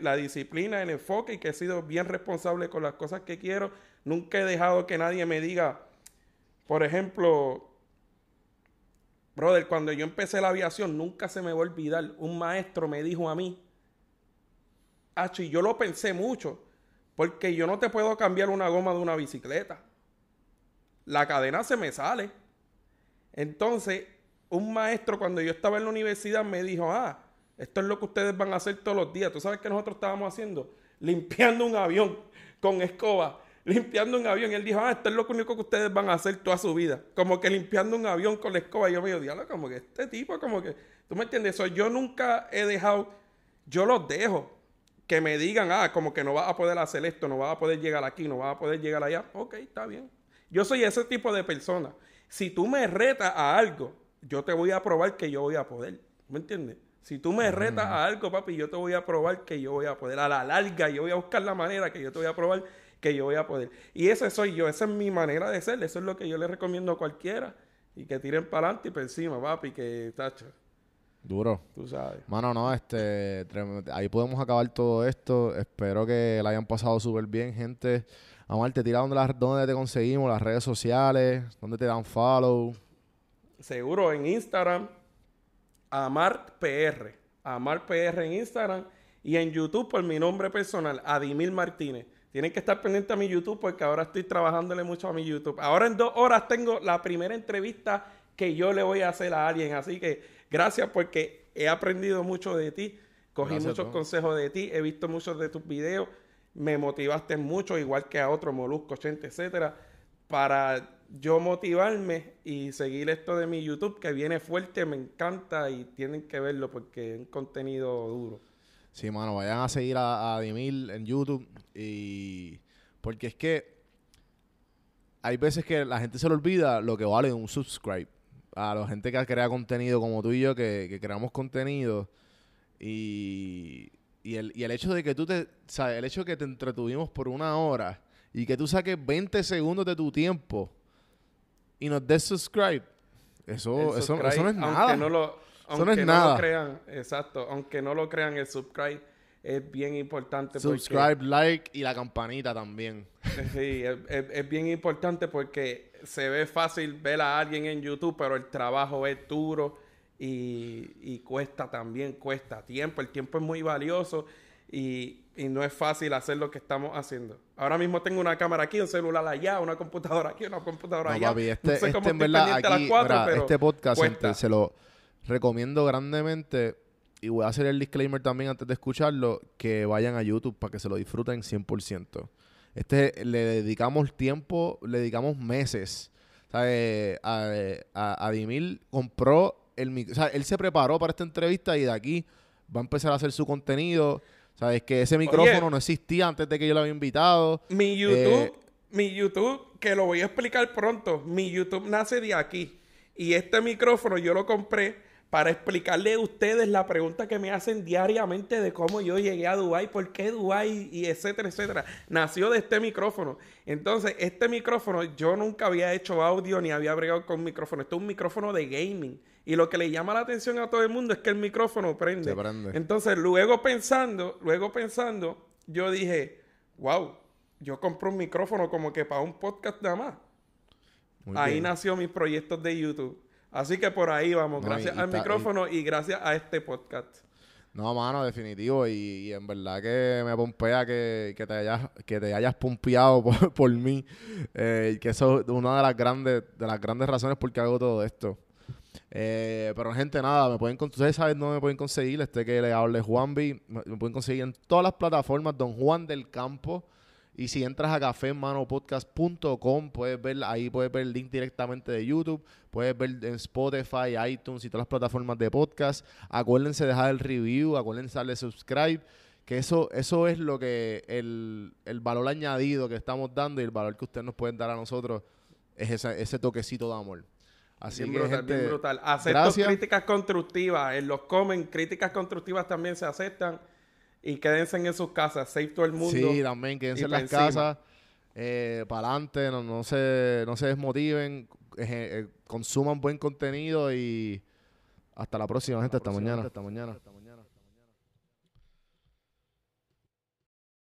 la, disciplina, el enfoque y que he sido bien responsable con las cosas que quiero. Nunca he dejado que nadie me diga, por ejemplo, brother, cuando yo empecé la aviación, nunca se me va a olvidar. Un maestro me dijo a mí, y yo lo pensé mucho, porque yo no te puedo cambiar una goma de una bicicleta. La cadena se me sale. Entonces, un maestro cuando yo estaba en la universidad me dijo, ah, esto es lo que ustedes van a hacer todos los días. ¿Tú sabes qué nosotros estábamos haciendo? Limpiando un avión con escoba. Limpiando un avión. Y él dijo, ah, esto es lo único que ustedes van a hacer toda su vida. Como que limpiando un avión con la escoba. Y yo me digo, como que este tipo, como que... ¿Tú me entiendes? Eso yo nunca he dejado... Yo los dejo. Que me digan, ah, como que no vas a poder hacer esto, no vas a poder llegar aquí, no vas a poder llegar allá. Ok, está bien. Yo soy ese tipo de persona. Si tú me retas a algo yo te voy a probar que yo voy a poder. ¿Me entiendes? Si tú me retas a algo, papi, yo te voy a probar que yo voy a poder. A la larga, yo voy a buscar la manera que yo te voy a probar que yo voy a poder. Y ese soy yo, esa es mi manera de ser, eso es lo que yo le recomiendo a cualquiera. y que tiren para adelante y para encima, papi, que tacho. Duro. Tú sabes. Mano, no, este, ahí podemos acabar todo esto. Espero que la hayan pasado súper bien, gente. Amar, te tira donde, donde te conseguimos, las redes sociales, donde te dan follow. Seguro en Instagram, Amar PR. Amar PR en Instagram y en YouTube por mi nombre personal, Adimil Martínez. Tienen que estar pendientes a mi YouTube porque ahora estoy trabajándole mucho a mi YouTube. Ahora en dos horas tengo la primera entrevista que yo le voy a hacer a alguien. Así que gracias porque he aprendido mucho de ti. Cogí muchos consejos de ti. He visto muchos de tus videos. Me motivaste mucho, igual que a otros, Molusco 80, etcétera, para yo motivarme y seguir esto de mi YouTube que viene fuerte, me encanta y tienen que verlo porque es un contenido duro. Sí, mano, vayan a seguir a, a Dimil en YouTube y porque es que hay veces que la gente se le olvida lo que vale un subscribe. A la gente que crea contenido como tú y yo, que, creamos contenido. Y, y, el, y el hecho de que tú te. ¿sabes? El hecho de que te entretuvimos por una hora y que tú saques 20 segundos de tu tiempo y nos des subscribe. Eso, eso, no es nada. No lo, aunque no, lo crean, exacto, aunque no lo crean, el subscribe es bien importante. Subscribe, like y la campanita también. Sí, es, bien importante porque se ve fácil ver a alguien en YouTube, pero el trabajo es duro y, y cuesta también, cuesta tiempo. El tiempo es muy valioso y, y, no es fácil hacer lo que estamos haciendo. Ahora mismo tengo una cámara aquí, un celular allá, una computadora aquí, una computadora allá. este, este en verdad, aquí, este podcast se lo recomiendo grandemente y voy a hacer el disclaimer también antes de escucharlo, que vayan a YouTube para que se lo disfruten 100%. Este le dedicamos tiempo, le dedicamos meses. ¿sabes? A, a, Dimil compró el o sea, él se preparó para esta entrevista y de aquí va a empezar a hacer su contenido. Sabes que ese micrófono no existía antes de que yo lo había invitado. Mi YouTube, eh, mi YouTube, que lo voy a explicar pronto, mi YouTube nace de aquí. Y este micrófono yo lo compré para explicarle a ustedes la pregunta que me hacen diariamente de cómo yo llegué a Dubai, por qué Dubai y etcétera, etcétera. Nació de este micrófono. Entonces, este micrófono yo nunca había hecho audio ni había bregado con micrófono. Esto es un micrófono de gaming. Y lo que le llama la atención a todo el mundo es que el micrófono prende. prende. Entonces, luego pensando, luego pensando, yo dije, wow, yo compré un micrófono como que para un podcast nada más. Ahí nació mis proyectos de YouTube. Así que por ahí vamos, gracias al micrófono y, gracias a este podcast. No, mano, definitivo. Y, en verdad que me pompea que, te, hayas, que te hayas pompeado por, mí. Eh, que eso es una de las grandes, de las grandes razones por qué hago todo esto. Eh, pero gente, nada, me pueden ustedes saben dónde me pueden conseguir, este que le hable Juanvi, me, me pueden conseguir en todas las plataformas, Don Juan del Campo. Y si entras a cafemanopodcast.com, puedes ver, ahí puedes ver el link directamente de YouTube, puedes ver en Spotify, iTunes y todas las plataformas de podcast. Acuérdense de dejar el review, acuérdense de darle subscribe, que eso, eso es lo que el, valor añadido que estamos dando y el valor que ustedes nos pueden dar a nosotros es ese, toquecito de amor. Así que, brutal, gente, bien brutal. Acepto críticas constructivas. En los comen, críticas constructivas también se aceptan y quédense en sus casas, save todo el mundo. Sí, también quédense en las casas, eh, para adelante, no, no, se, no se desmotiven, eh, eh, consuman buen contenido y hasta la próxima, gente, hasta mañana. Hasta mañana.